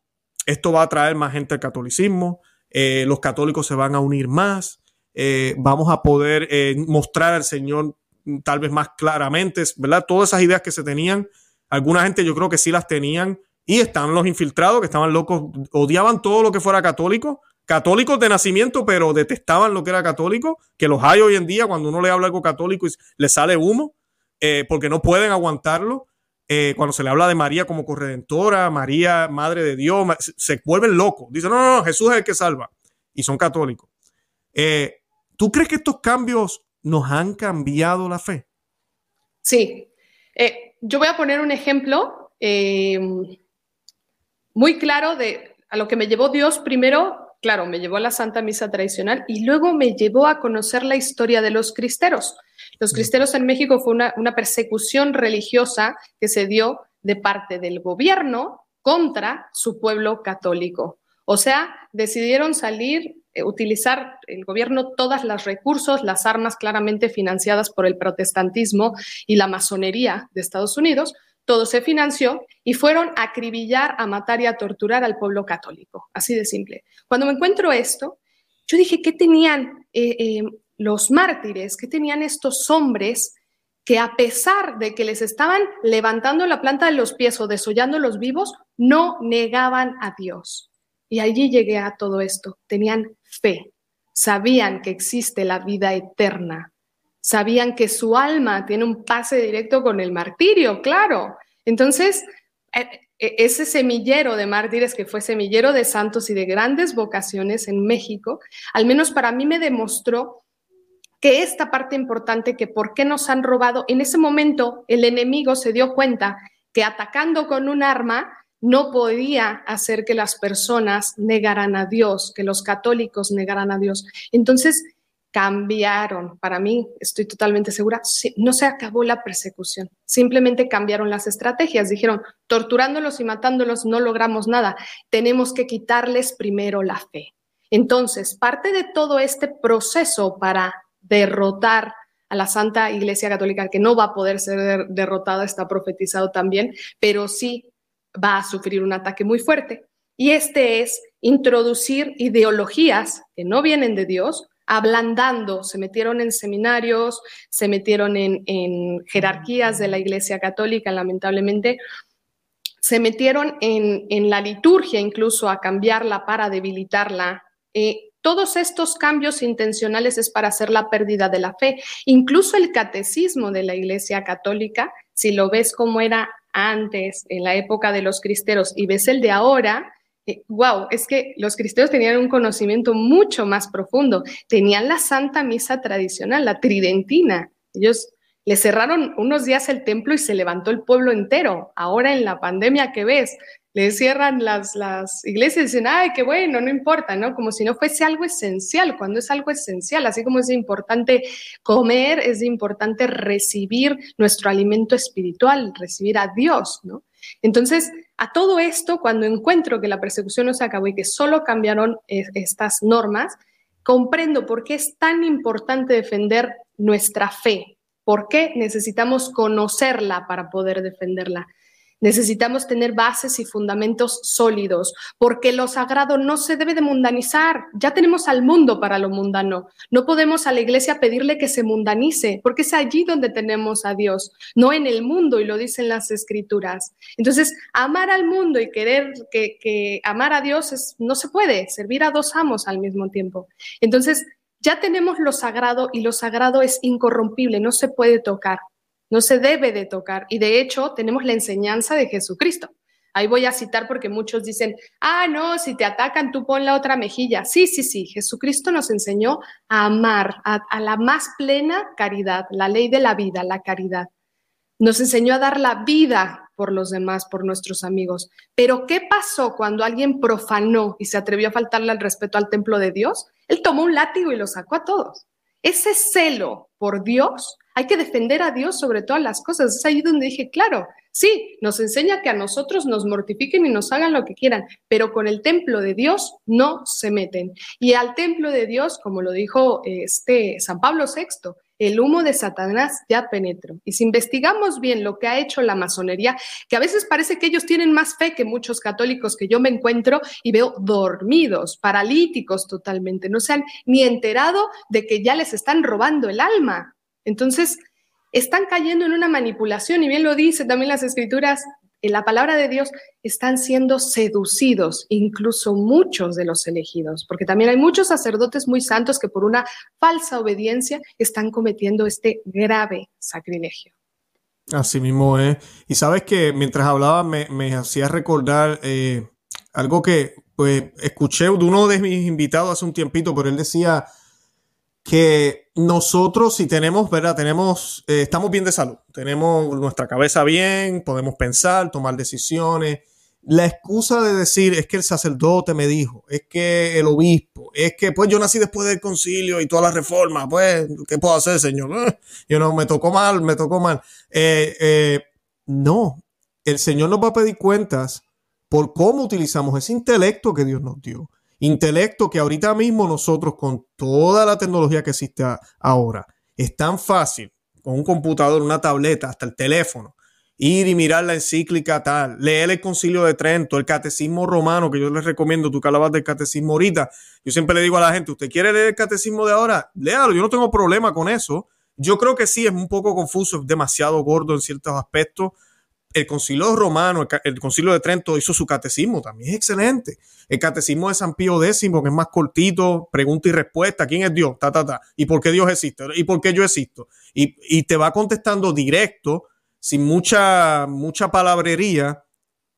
esto va a traer más gente al catolicismo, eh, los católicos se van a unir más, eh, vamos a poder eh, mostrar al Señor tal vez más claramente, ¿verdad? Todas esas ideas que se tenían, alguna gente yo creo que sí las tenían y están los infiltrados que estaban locos, odiaban todo lo que fuera católico, católicos de nacimiento, pero detestaban lo que era católico, que los hay hoy en día cuando uno le habla algo católico y le sale humo, porque no pueden aguantarlo. Cuando se le habla de María como corredentora, María, Madre de Dios, se vuelven locos. Dicen, no, no, no, Jesús es el que salva y son católicos. Eh, ¿Tú crees que estos cambios nos han cambiado la fe? Sí. Eh, yo voy a poner un ejemplo eh, muy claro de a lo que me llevó Dios primero. Claro, me llevó a la Santa Misa tradicional y luego me llevó a conocer la historia de los cristeros. Los cristeros en México fue una, una persecución religiosa que se dio de parte del gobierno contra su pueblo católico. O sea, decidieron salir, eh, utilizar el gobierno todos los recursos, las armas claramente financiadas por el protestantismo y la masonería de Estados Unidos, todo se financió y fueron a acribillar, a matar y a torturar al pueblo católico. Así de simple. Cuando me encuentro esto, yo dije, ¿qué tenían eh, eh, los mártires? ¿Qué tenían estos hombres que a pesar de que les estaban levantando la planta de los pies o desollando los vivos, no negaban a Dios? Y allí llegué a todo esto. Tenían fe, sabían que existe la vida eterna, sabían que su alma tiene un pase directo con el martirio, claro. Entonces, e, e, ese semillero de mártires que fue semillero de santos y de grandes vocaciones en México, al menos para mí me demostró que esta parte importante, que por qué nos han robado, en ese momento el enemigo se dio cuenta que atacando con un arma no podía hacer que las personas negaran a Dios, que los católicos negaran a Dios. Entonces cambiaron, para mí, estoy totalmente segura, no se acabó la persecución, simplemente cambiaron las estrategias, dijeron, torturándolos y matándolos no logramos nada, tenemos que quitarles primero la fe. Entonces, parte de todo este proceso para derrotar a la Santa Iglesia Católica, que no va a poder ser derrotada, está profetizado también, pero sí va a sufrir un ataque muy fuerte. Y este es introducir ideologías que no vienen de Dios ablandando, se metieron en seminarios, se metieron en, jerarquías de la Iglesia Católica, lamentablemente, se metieron en, la liturgia incluso a cambiarla para debilitarla. Eh, todos estos cambios intencionales es para hacer la pérdida de la fe. Incluso el catecismo de la Iglesia Católica, si lo ves como era antes, en la época de los cristeros, y ves el de ahora, wow, eh, es que los cristianos tenían un conocimiento mucho más profundo. Tenían la Santa Misa tradicional, la tridentina. Ellos le cerraron unos días el templo y se levantó el pueblo entero. Ahora en la pandemia que ves, le cierran las, iglesias y dicen, ay, qué bueno, no importa, ¿no? Como si no fuese algo esencial, cuando es algo esencial, así como es importante comer, es importante recibir nuestro alimento espiritual, recibir a Dios, ¿no? Entonces, a todo esto, cuando encuentro que la persecución no se acabó y que solo cambiaron estas normas, comprendo por qué es tan importante defender nuestra fe, por qué necesitamos conocerla para poder defenderla. Necesitamos tener bases y fundamentos sólidos, porque lo sagrado no se debe de mundanizar. Ya tenemos al mundo para lo mundano. No podemos a la iglesia pedirle que se mundanice, porque es allí donde tenemos a Dios, no en el mundo, y lo dicen las escrituras. Entonces, amar al mundo y querer que, amar a Dios no se puede, servir a dos amos al mismo tiempo. Entonces, ya tenemos lo sagrado y lo sagrado es incorrompible, no se puede tocar no se debe de tocar. Y de hecho, tenemos la enseñanza de Jesucristo. Ahí voy a citar porque muchos dicen, ah, no, si te atacan, tú pon la otra mejilla. Sí, sí, sí, Jesucristo nos enseñó a amar, a, a, la más plena caridad, la ley de la vida, la caridad. Nos enseñó a dar la vida por los demás, por nuestros amigos. Pero ¿qué pasó cuando alguien profanó y se atrevió a faltarle al respeto al templo de Dios? Él tomó un látigo y lo sacó a todos. Ese celo por Dios hay que defender a Dios sobre todas las cosas. Es ahí donde dije, claro, sí, nos enseña que a nosotros nos mortifiquen y nos hagan lo que quieran, pero con el templo de Dios no se meten. Y al templo de Dios, como lo dijo este San Pablo VI, el humo de Satanás ya penetró. Y si investigamos bien lo que ha hecho la masonería, que a veces parece que ellos tienen más fe que muchos católicos que yo me encuentro y veo dormidos, paralíticos totalmente, no se han ni enterado de que ya les están robando el alma. Entonces, están cayendo en una manipulación, y bien lo dice también las escrituras, en la palabra de Dios, están siendo seducidos, incluso muchos de los elegidos, porque también hay muchos sacerdotes muy santos que por una falsa obediencia están cometiendo este grave sacrilegio. Así mismo es. Y sabes que mientras hablaba me, hacía recordar eh, algo que pues escuché de uno de mis invitados hace un tiempito, pero él decía, que nosotros si tenemos, ¿verdad? Tenemos, eh, estamos bien de salud, tenemos nuestra cabeza bien, podemos pensar, tomar decisiones. La excusa de decir es que el sacerdote me dijo, es que el obispo, es que pues yo nací después del concilio y toda la reforma, pues, ¿qué puedo hacer, señor? Eh, yo no, me tocó mal, me tocó mal. Eh, no, el Señor nos va a pedir cuentas por cómo utilizamos ese intelecto que Dios nos dio intelecto que ahorita mismo nosotros con toda la tecnología que existe ahora es tan fácil con un computador, una tableta, hasta el teléfono, ir y mirar la encíclica tal, leer el concilio de Trento, el catecismo romano, que yo les recomiendo, tú que del catecismo ahorita, yo siempre le digo a la gente, ¿usted quiere leer el catecismo de ahora? Léalo, yo no tengo problema con eso. Yo creo que sí, es un poco confuso, es demasiado gordo en ciertos aspectos, el concilio romano, el, concilio de Trento hizo su catecismo, también es excelente. El catecismo de San Pío X, que es más cortito, pregunta y respuesta, ¿quién es Dios? Ta, ta, ta. ¿Y por qué Dios existe? ¿Y por qué yo existo? Y, te va contestando directo, sin mucha, mucha palabrería,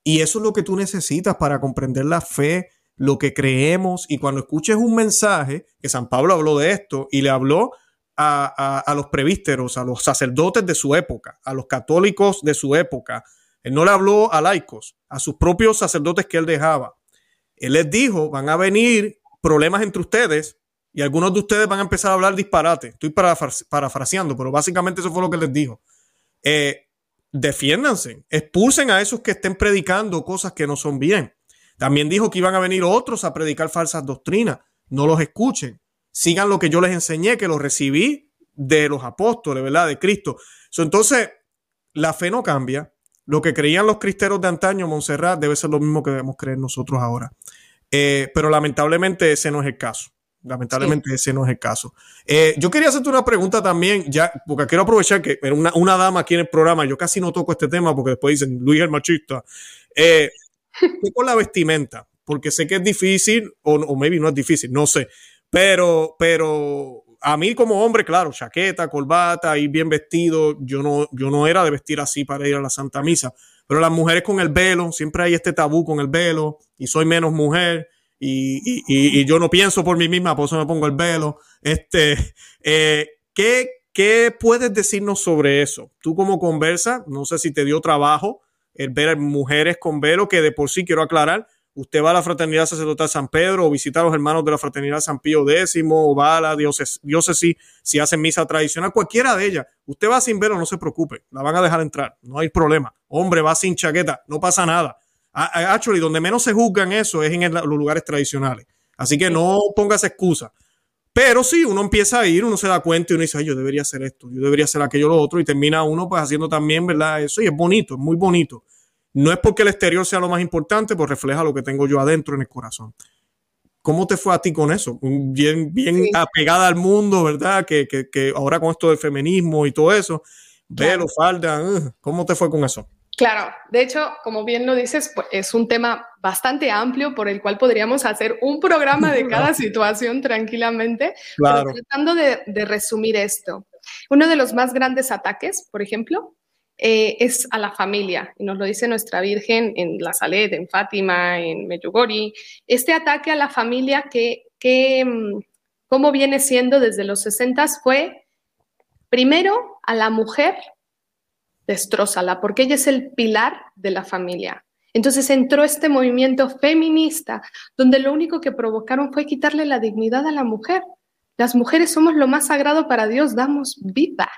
y eso es lo que tú necesitas para comprender la fe, lo que creemos, y cuando escuches un mensaje, que San Pablo habló de esto, y le habló a, los prevísteros, a los sacerdotes de su época, a los católicos de su época. Él no le habló a laicos, a sus propios sacerdotes que él dejaba. Él les dijo, van a venir problemas entre ustedes y algunos de ustedes van a empezar a hablar disparate. Estoy parafraseando, pero básicamente eso fue lo que les dijo. Eh, defiéndanse, expulsen a esos que estén predicando cosas que no son bien. También dijo que iban a venir otros a predicar falsas doctrinas. No los escuchen sigan lo que yo les enseñé, que lo recibí de los apóstoles, ¿verdad? De Cristo. entonces, la fe no cambia. Lo que creían los cristeros de antaño, Montserrat, debe ser lo mismo que debemos creer nosotros ahora. Eh, pero lamentablemente ese no es el caso. Lamentablemente ese no es el caso. Eh, yo quería hacerte una pregunta también, ya, porque quiero aprovechar que una, una dama aquí en el programa, yo casi no toco este tema porque después dicen Luis el machista. Eh, con la vestimenta? Porque sé que es difícil, o, o maybe no es difícil, no sé. Pero, pero a mí como hombre, claro, chaqueta, corbata, ir bien vestido, yo no, yo no era de vestir así para ir a la Santa Misa, pero las mujeres con el velo, siempre hay este tabú con el velo y soy menos mujer y, y, y yo no pienso por mí misma, por eso me pongo el velo. Este, eh, ¿qué, ¿Qué puedes decirnos sobre eso? Tú como conversa, no sé si te dio trabajo el ver mujeres con velo, que de por sí quiero aclarar, usted va a la Fraternidad Sacerdotal San Pedro o visita a los hermanos de la Fraternidad San Pío X o va a la diócesis, si hacen misa tradicional, cualquiera de ellas. Usted va sin velo, no se preocupe, la van a dejar entrar, no hay problema. Hombre, va sin chaqueta, no pasa nada. Actually, donde menos se juzgan eso es en los lugares tradicionales. Así que no pongas excusa. Pero sí, uno empieza a ir, uno se da cuenta y uno dice, Ay, yo debería hacer esto, yo debería hacer aquello, lo otro, y termina uno pues haciendo también, ¿verdad? Eso y es bonito, es muy bonito. No es porque el exterior sea lo más importante, pues refleja lo que tengo yo adentro en el corazón. ¿Cómo te fue a ti con eso? Bien, bien apegada al mundo, ¿verdad? Que, ahora con esto del feminismo y todo eso, velo, falda, uh, ¿cómo te fue con eso? Claro, de hecho, como bien lo dices, pues, es un tema bastante amplio por el cual podríamos hacer un programa de cada situación tranquilamente, claro. tratando de, de resumir esto. Uno de los más grandes ataques, por ejemplo, eh, es a la familia, y nos lo dice nuestra Virgen en La Salet, en Fátima, en Medjugorje, este ataque a la familia que, que mm, como viene siendo desde los 60 fue primero a la mujer, destrózala, porque ella es el pilar de la familia. Entonces entró este movimiento feminista, donde lo único que provocaron fue quitarle la dignidad a la mujer. Las mujeres somos lo más sagrado para Dios, damos vida.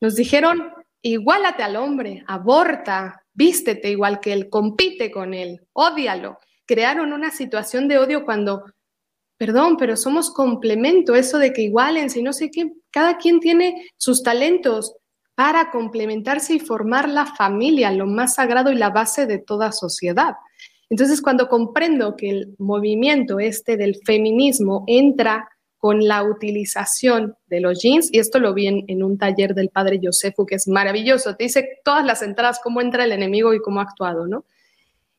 Nos dijeron, igualate al hombre, aborta, vístete igual que él, compite con él, ódialo. Crearon una situación de odio cuando, perdón, pero somos complemento, eso de que igualense y no sé qué, cada quien tiene sus talentos para complementarse y formar la familia, lo más sagrado y la base de toda sociedad. Entonces, cuando comprendo que el movimiento este del feminismo entra con la utilización de los jeans, y esto lo vi en, un taller del padre Josefu, que es maravilloso, te dice todas las entradas, cómo entra el enemigo y cómo ha actuado, ¿no?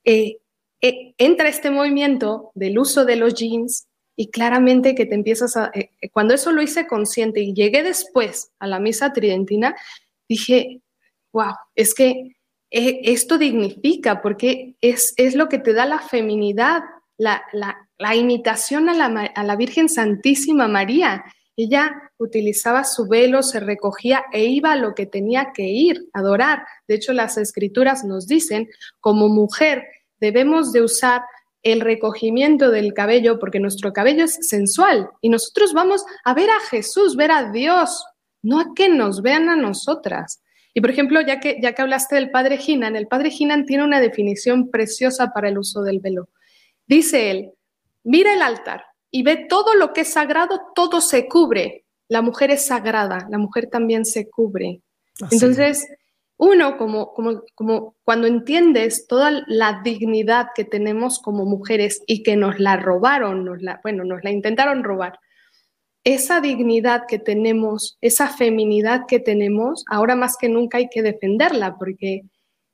Eh, eh, entra este movimiento del uso de los jeans y claramente que te empiezas a... Eh, cuando eso lo hice consciente y llegué después a la misa tridentina, dije, wow, es que esto dignifica porque es, es lo que te da la feminidad, la, la, la imitación a la, Virgen Santísima María. Ella utilizaba su velo, se recogía e iba a lo que tenía que ir, adorar. De hecho, las escrituras nos dicen, como mujer debemos de usar el recogimiento del cabello porque nuestro cabello es sensual y nosotros vamos a ver a Jesús, ver a Dios, no a que nos vean a nosotras. Y por ejemplo, ya que, ya que hablaste del padre Ginan, el padre Ginan tiene una definición preciosa para el uso del velo. Dice él, mira el altar y ve todo lo que es sagrado, todo se cubre. La mujer es sagrada, la mujer también se cubre. Entonces, uno, como, como, como cuando entiendes toda la dignidad que tenemos como mujeres y que nos la robaron, nos la, bueno, nos la intentaron robar, esa dignidad que tenemos, esa feminidad que tenemos, ahora más que nunca hay que defenderla porque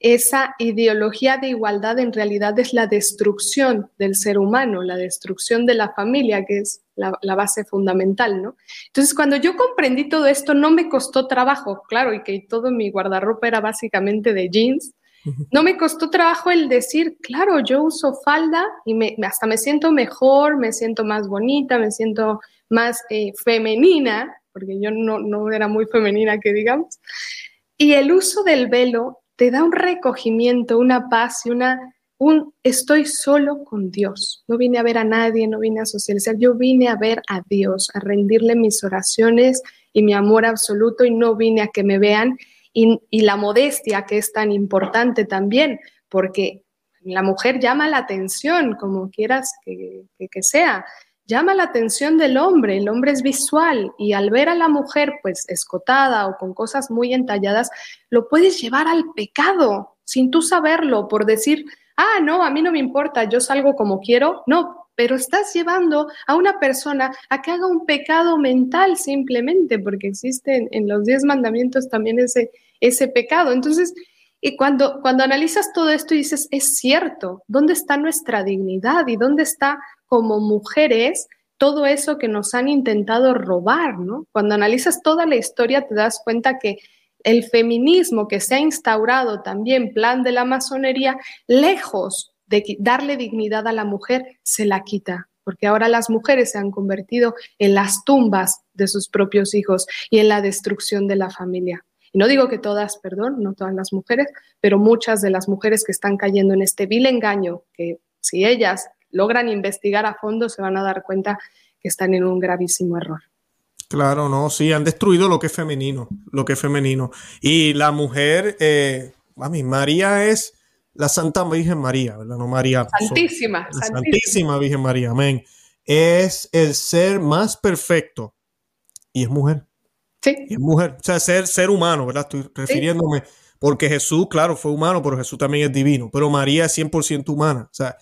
esa ideología de igualdad en realidad es la destrucción del ser humano, la destrucción de la familia, que es la, base fundamental, ¿no? Entonces, cuando yo comprendí todo esto, no me costó trabajo, claro, y que todo mi guardarropa era básicamente de jeans, no me costó trabajo el decir, claro, yo uso falda y me, hasta me siento mejor, me siento más bonita, me siento más eh, femenina, porque yo no, no era muy femenina, que digamos. Y el uso del velo te da un recogimiento, una paz y una, un estoy solo con Dios. No vine a ver a nadie, no vine a socializar, yo vine a ver a Dios, a rendirle mis oraciones y mi amor absoluto y no vine a que me vean. Y, la modestia que es tan importante también, porque la mujer llama la atención, como quieras que, que sea llama la atención del hombre, el hombre es visual y al ver a la mujer pues escotada o con cosas muy entalladas, lo puedes llevar al pecado sin tú saberlo por decir, ah, no, a mí no me importa, yo salgo como quiero. No, pero estás llevando a una persona a que haga un pecado mental simplemente, porque existe en, los diez mandamientos también ese, ese pecado. Entonces, y cuando, cuando analizas todo esto y dices, es cierto, ¿dónde está nuestra dignidad y dónde está como mujeres todo eso que nos han intentado robar, ¿no? Cuando analizas toda la historia te das cuenta que el feminismo que se ha instaurado también, plan de la masonería, lejos de darle dignidad a la mujer, se la quita, porque ahora las mujeres se han convertido en las tumbas de sus propios hijos y en la destrucción de la familia. Y no digo que todas, perdón, no todas las mujeres, pero muchas de las mujeres que están cayendo en este vil engaño, que si ellas logran investigar a fondo, se van a dar cuenta que están en un gravísimo error. Claro, no, sí, han destruido lo que es femenino, lo que es femenino. Y la mujer, eh, mí, María es la Santa Virgen María, ¿verdad? No María. Santísima, santísima. Santísima Virgen María, amén. Es el ser más perfecto y es mujer. Sí. es mujer, o sea, ser, ser humano, ¿verdad? Estoy refiriéndome, porque Jesús, claro, fue humano, pero Jesús también es divino, pero María es 100% humana. O sea,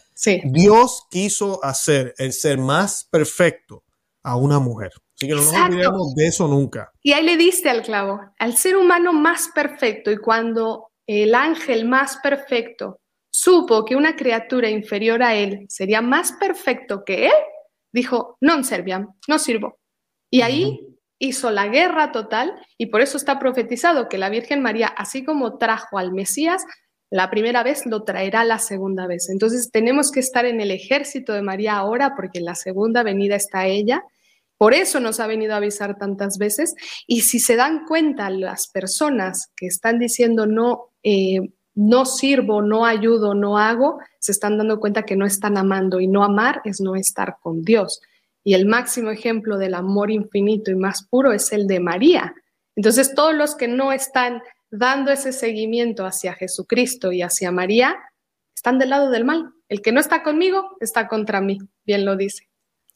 Dios quiso hacer el ser más perfecto a una mujer. Así que no nos olvidemos de eso nunca. Y ahí le diste al clavo, al ser humano más perfecto, y cuando el ángel más perfecto supo que una criatura inferior a él sería más perfecto que él, dijo, non serviam, no sirvo. Y ahí hizo la guerra total y por eso está profetizado que la Virgen María, así como trajo al Mesías, la primera vez lo traerá la segunda vez. Entonces tenemos que estar en el ejército de María ahora porque en la segunda venida está ella. Por eso nos ha venido a avisar tantas veces. Y si se dan cuenta las personas que están diciendo no, eh, no sirvo, no ayudo, no hago, se están dando cuenta que no están amando y no amar es no estar con Dios. Y el máximo ejemplo del amor infinito y más puro es el de María. Entonces, todos los que no están dando ese seguimiento hacia Jesucristo y hacia María, están del lado del mal. El que no está conmigo está contra mí, bien lo dice.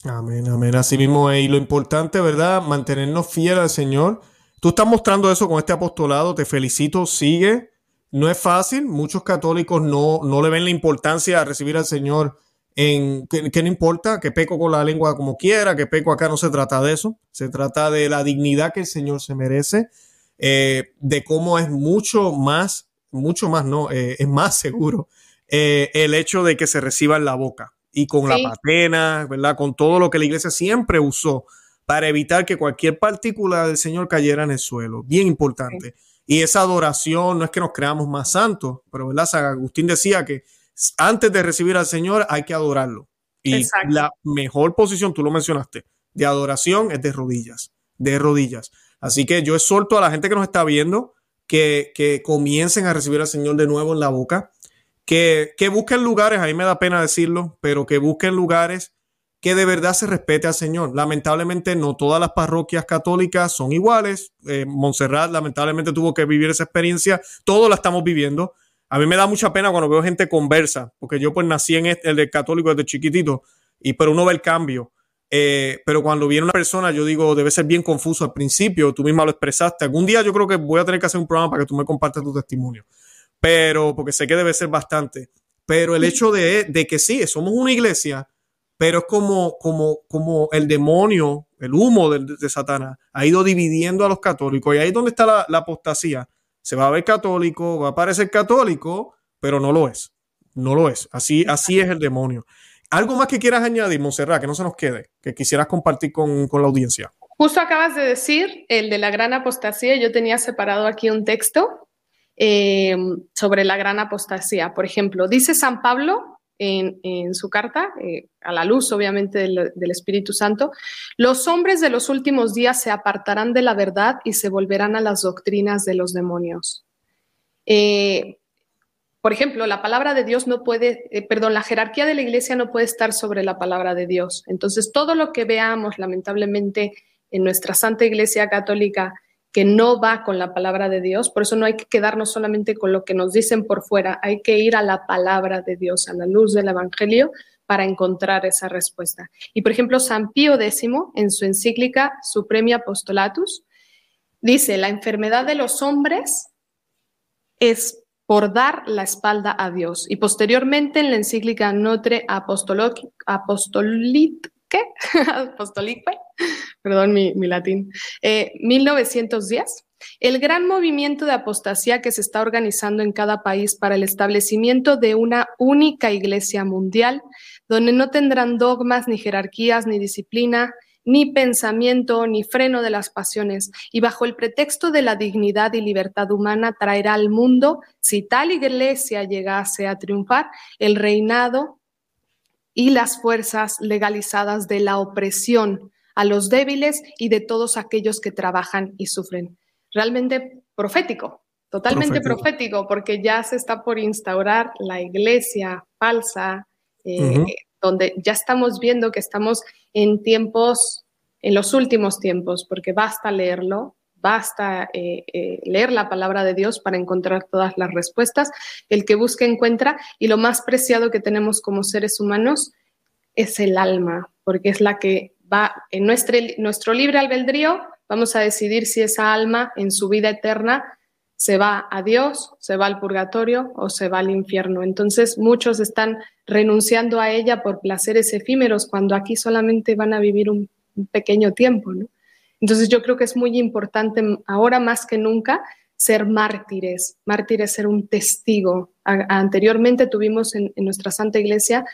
Amén, amén. Así mismo Y lo importante, ¿verdad? Mantenernos fieles al Señor. Tú estás mostrando eso con este apostolado. Te felicito. Sigue. No es fácil. Muchos católicos no, no le ven la importancia a recibir al Señor en que, no importa, que peco con la lengua como quiera, que peco acá no se trata de eso, se trata de la dignidad que el Señor se merece, eh, de cómo es mucho más, mucho más, no, eh, es más seguro eh, el hecho de que se reciba en la boca y con la patena, ¿verdad? Con todo lo que la iglesia siempre usó para evitar que cualquier partícula del Señor cayera en el suelo, bien importante. Y esa adoración no es que nos creamos más santos, pero ¿verdad? San Agustín decía que antes de recibir al Señor hay que adorarlo. Y la mejor posición, tú lo mencionaste, de adoración es de rodillas, de rodillas. Así que yo exhorto a la gente que nos está viendo que, que comiencen a recibir al Señor de nuevo en la boca, que, que, busquen lugares, a mí me da pena decirlo, pero que busquen lugares que de verdad se respete al Señor. Lamentablemente no todas las parroquias católicas son iguales. Eh, Montserrat lamentablemente tuvo que vivir esa experiencia. Todos la estamos viviendo. A mí me da mucha pena cuando veo gente conversa, porque yo pues nací en este, el de católico desde chiquitito, y pero uno ve el cambio. Eh, pero cuando viene una persona, yo digo, debe ser bien confuso al principio, tú misma lo expresaste. Algún día yo creo que voy a tener que hacer un programa para que tú me compartas tu testimonio. Pero, porque sé que debe ser bastante. Pero el hecho de, de que sí, somos una iglesia, pero es como, como, como el demonio, el humo de, de, Satanás, ha ido dividiendo a los católicos. Y ahí es donde está la apostasía se va a ver católico, va a parecer católico, pero no lo es. No lo es. Así, así es el demonio. ¿Algo más que quieras añadir, Monserrat, que no se nos quede, que quisieras compartir con, la audiencia? Justo acabas de decir el de la gran apostasía. Yo tenía separado aquí un texto eh, sobre la gran apostasía. Por ejemplo, dice San Pablo en, su carta, eh, a la luz obviamente del, Espíritu Santo, los hombres de los últimos días se apartarán de la verdad y se volverán a las doctrinas de los demonios. Eh, por ejemplo, la palabra de Dios no puede, eh, perdón, la jerarquía de la iglesia no puede estar sobre la palabra de Dios. Entonces, todo lo que veamos, lamentablemente, en nuestra Santa Iglesia Católica, que no va con la palabra de Dios. Por eso no hay que quedarnos solamente con lo que nos dicen por fuera, hay que ir a la palabra de Dios, a la luz del Evangelio, para encontrar esa respuesta. Y por ejemplo, San Pío X, en su encíclica Supremi Apostolatus, dice, la enfermedad de los hombres es por dar la espalda a Dios. Y posteriormente en la encíclica Notre Apostolique, perdón mi, latín, 1910, eh, el gran movimiento de apostasía que se está organizando en cada país para el establecimiento de una única iglesia mundial, donde no tendrán dogmas, ni jerarquías, ni disciplina, ni pensamiento, ni freno de las pasiones, y bajo el pretexto de la dignidad y libertad humana traerá al mundo, si tal iglesia llegase a triunfar, el reinado y las fuerzas legalizadas de la opresión a los débiles y de todos aquellos que trabajan y sufren. Realmente profético, totalmente profético, porque ya se está por instaurar la iglesia falsa, eh, donde ya estamos viendo que estamos en tiempos, en los últimos tiempos, porque basta leerlo, basta eh, eh, leer la palabra de Dios para encontrar todas las respuestas. El que busca encuentra y lo más preciado que tenemos como seres humanos es el alma, porque es la que va en nuestro, nuestro libre albedrío, vamos a decidir si esa alma en su vida eterna se va a Dios, se va al purgatorio o se va al infierno. Entonces muchos están renunciando a ella por placeres efímeros cuando aquí solamente van a vivir un, pequeño tiempo. Entonces yo creo que es muy importante ahora más que nunca ser mártires, mártires ser un testigo. anteriormente tuvimos en, en, nuestra Santa Iglesia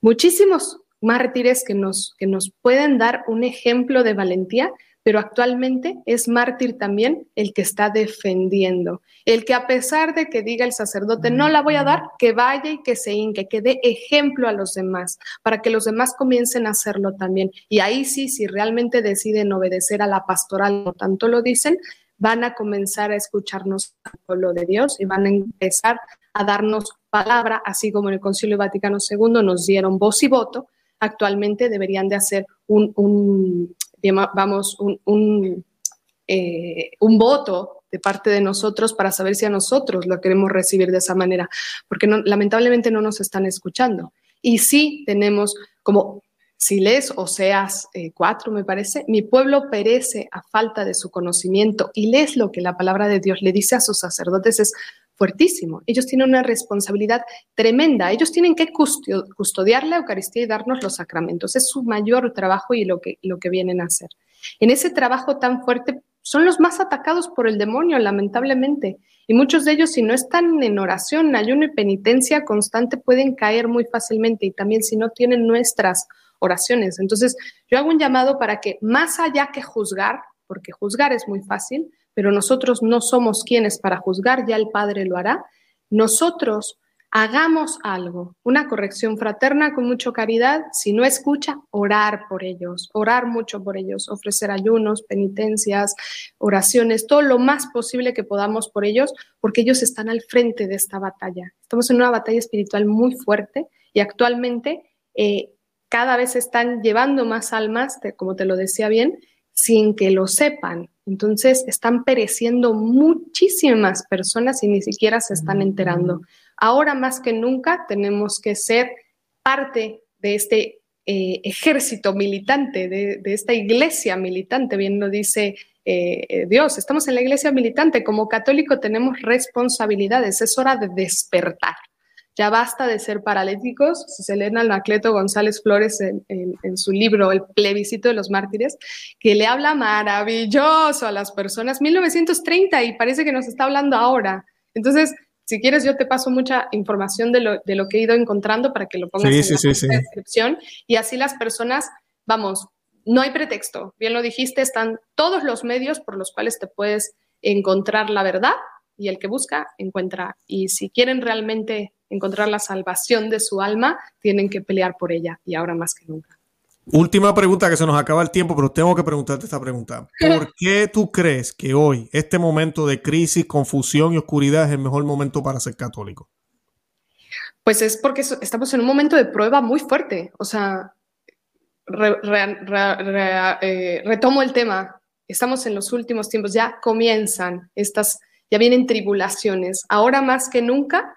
muchísimos mártires que nos, que nos pueden dar un ejemplo de valentía pero actualmente es mártir también el que está defendiendo, el que a pesar de que diga el sacerdote, no la voy a dar, que vaya y que se hinque, que dé ejemplo a los demás, para que los demás comiencen a hacerlo también. Y ahí sí, si realmente deciden obedecer a la pastoral, no tanto lo dicen, van a comenzar a escucharnos al pueblo de Dios y van a empezar a darnos palabra, así como en el Concilio Vaticano II nos dieron voz y voto, actualmente deberían de hacer un vamos, un, eh, un, voto de parte de nosotros para saber si a nosotros lo queremos recibir de esa manera, porque lamentablemente no nos están escuchando. Y sí tenemos como, si lees Oseas eh, 4, me parece, mi pueblo perece a falta de su conocimiento y lees lo que la palabra de Dios le dice a sus sacerdotes es, fuertísimo. Ellos tienen una responsabilidad tremenda. Ellos tienen que custodiar la Eucaristía y darnos los sacramentos. Es su mayor trabajo y lo que, lo que vienen a hacer. En ese trabajo tan fuerte son los más atacados por el demonio, lamentablemente. Y muchos de ellos, si no están en oración, ayuno y penitencia constante, pueden caer muy fácilmente. Y también si no tienen nuestras oraciones. Entonces, yo hago un llamado para que más allá que juzgar, porque juzgar es muy fácil, pero nosotros no somos quienes para juzgar, ya el Padre lo hará. Nosotros hagamos algo, una corrección fraterna con mucha caridad, si no escucha, orar por ellos, orar mucho por ellos, ofrecer ayunos, penitencias, oraciones, todo lo más posible que podamos por ellos, porque ellos están al frente de esta batalla. Estamos en una batalla espiritual muy fuerte y actualmente eh, cada vez están llevando más almas, como te lo decía bien, sin que lo sepan. Entonces están pereciendo muchísimas personas y ni siquiera se están enterando. Ahora más que nunca tenemos que ser parte de este eh, ejército militante, de, esta iglesia militante, bien lo dice eh, eh, Dios, estamos en la iglesia militante, como católico tenemos responsabilidades, es hora de despertar. Ya basta de ser paralíticos. Si se leen al Anacleto González Flores en, su libro El plebiscito de los mártires, que le habla maravilloso a las personas, 1930, y parece que nos está hablando ahora. Entonces, si quieres, yo te paso mucha información de lo, de lo que he ido encontrando para que lo pongas en la descripción. Y así las personas, vamos, no hay pretexto. Bien lo dijiste, están todos los medios por los cuales te puedes encontrar la verdad y el que busca encuentra. Y si quieren realmente encontrar la salvación de su alma, tienen que pelear por ella y ahora más que nunca. Última pregunta que se nos acaba el tiempo, pero tengo que preguntarte esta pregunta. ¿Por qué tú crees que hoy, este momento de crisis, confusión y oscuridad es el mejor momento para ser católico? Pues es porque estamos en un momento de prueba muy fuerte. O sea, eh, retomo el tema. Estamos en los últimos tiempos, ya comienzan estas, ya vienen tribulaciones. Ahora más que nunca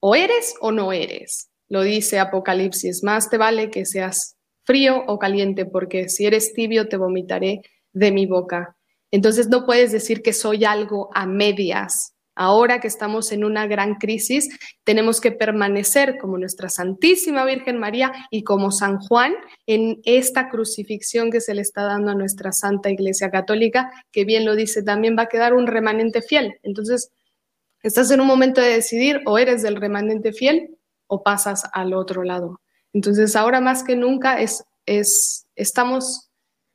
o eres o no eres, lo dice Apocalipsis. Más te vale que seas frío o caliente, porque si eres tibio te vomitaré de mi boca. Entonces no puedes decir que soy algo a medias. ahora que estamos en una gran crisis, tenemos que permanecer como nuestra Santísima Virgen María y como San Juan en esta crucifixión que se le está dando a nuestra Santa Iglesia Católica, que bien lo dice, también va a quedar un remanente fiel. Entonces, estás en un momento de decidir o eres del remanente fiel o pasas al otro lado. Entonces, ahora más que nunca es, es, estamos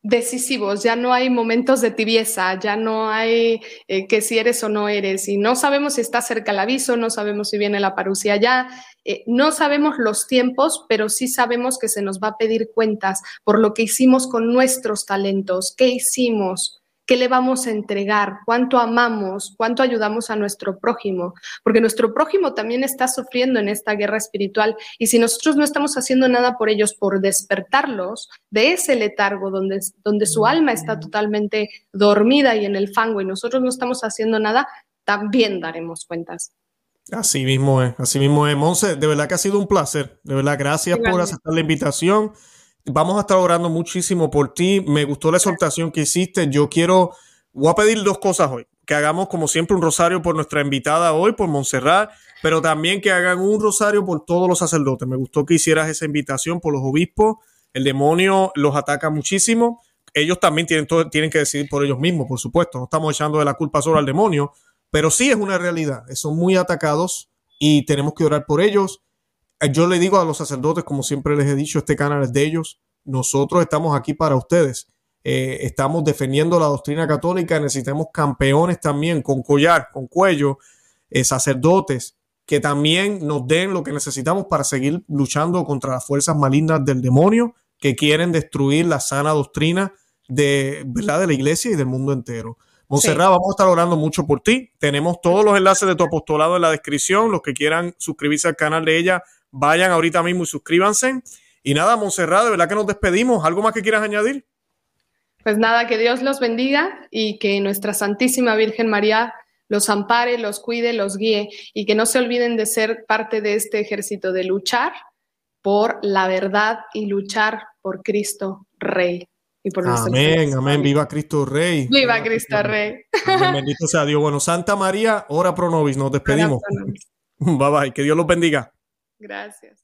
decisivos, ya no hay momentos de tibieza, ya no hay eh, que si eres o no eres, y no sabemos si está cerca el aviso, no sabemos si viene la parucía ya, eh, no sabemos los tiempos, pero sí sabemos que se nos va a pedir cuentas por lo que hicimos con nuestros talentos, qué hicimos, ¿Qué le vamos a entregar? ¿Cuánto amamos? ¿Cuánto ayudamos a nuestro prójimo? Porque nuestro prójimo también está sufriendo en esta guerra espiritual y si nosotros no estamos haciendo nada por ellos, por despertarlos de ese letargo donde, donde su alma está totalmente dormida y en el fango y nosotros no estamos haciendo nada, también daremos cuentas. Así mismo es, así mismo es. Monse, de verdad que ha sido un placer. De verdad, gracias por aceptar la invitación. Vamos a estar orando muchísimo por ti. Me gustó la exhortación que hiciste. Yo quiero, voy a pedir dos cosas hoy. Que hagamos como siempre un rosario por nuestra invitada hoy, por Montserrat, pero también que hagan un rosario por todos los sacerdotes. Me gustó que hicieras esa invitación por los obispos. El demonio los ataca muchísimo. Ellos también tienen, tienen que decidir por ellos mismos, por supuesto. No estamos echando de la culpa solo al demonio, pero sí es una realidad. Son muy atacados y tenemos que orar por ellos yo le digo a los sacerdotes, como siempre les he dicho, este canal es de ellos. Nosotros estamos aquí para ustedes. Eh, estamos defendiendo la doctrina católica. Necesitamos campeones también con collar, con cuello, eh, sacerdotes que también nos den lo que necesitamos para seguir luchando contra las fuerzas malignas del demonio que quieren destruir la sana doctrina de, ¿verdad? de la iglesia y del mundo entero. Monserrat, vamos a estar orando mucho por ti. Tenemos todos los enlaces de tu apostolado en la descripción. Los que quieran suscribirse al canal de ella, Vayan ahorita mismo y suscríbanse. Y nada, Monserrat, de verdad que nos despedimos. ¿Algo más que quieras añadir? Pues nada, que Dios los bendiga y que nuestra Santísima Virgen María los ampare, los cuide, los guíe y que no se olviden de ser parte de este ejército de luchar por la verdad y luchar por Cristo Rey. Y por amén, amén, viva Cristo Rey. Viva Cristo Rey. Bendito sea Dios. Bueno, Santa María, ora pro nobis, nos despedimos. Bye bye, que Dios los bendiga. Gracias.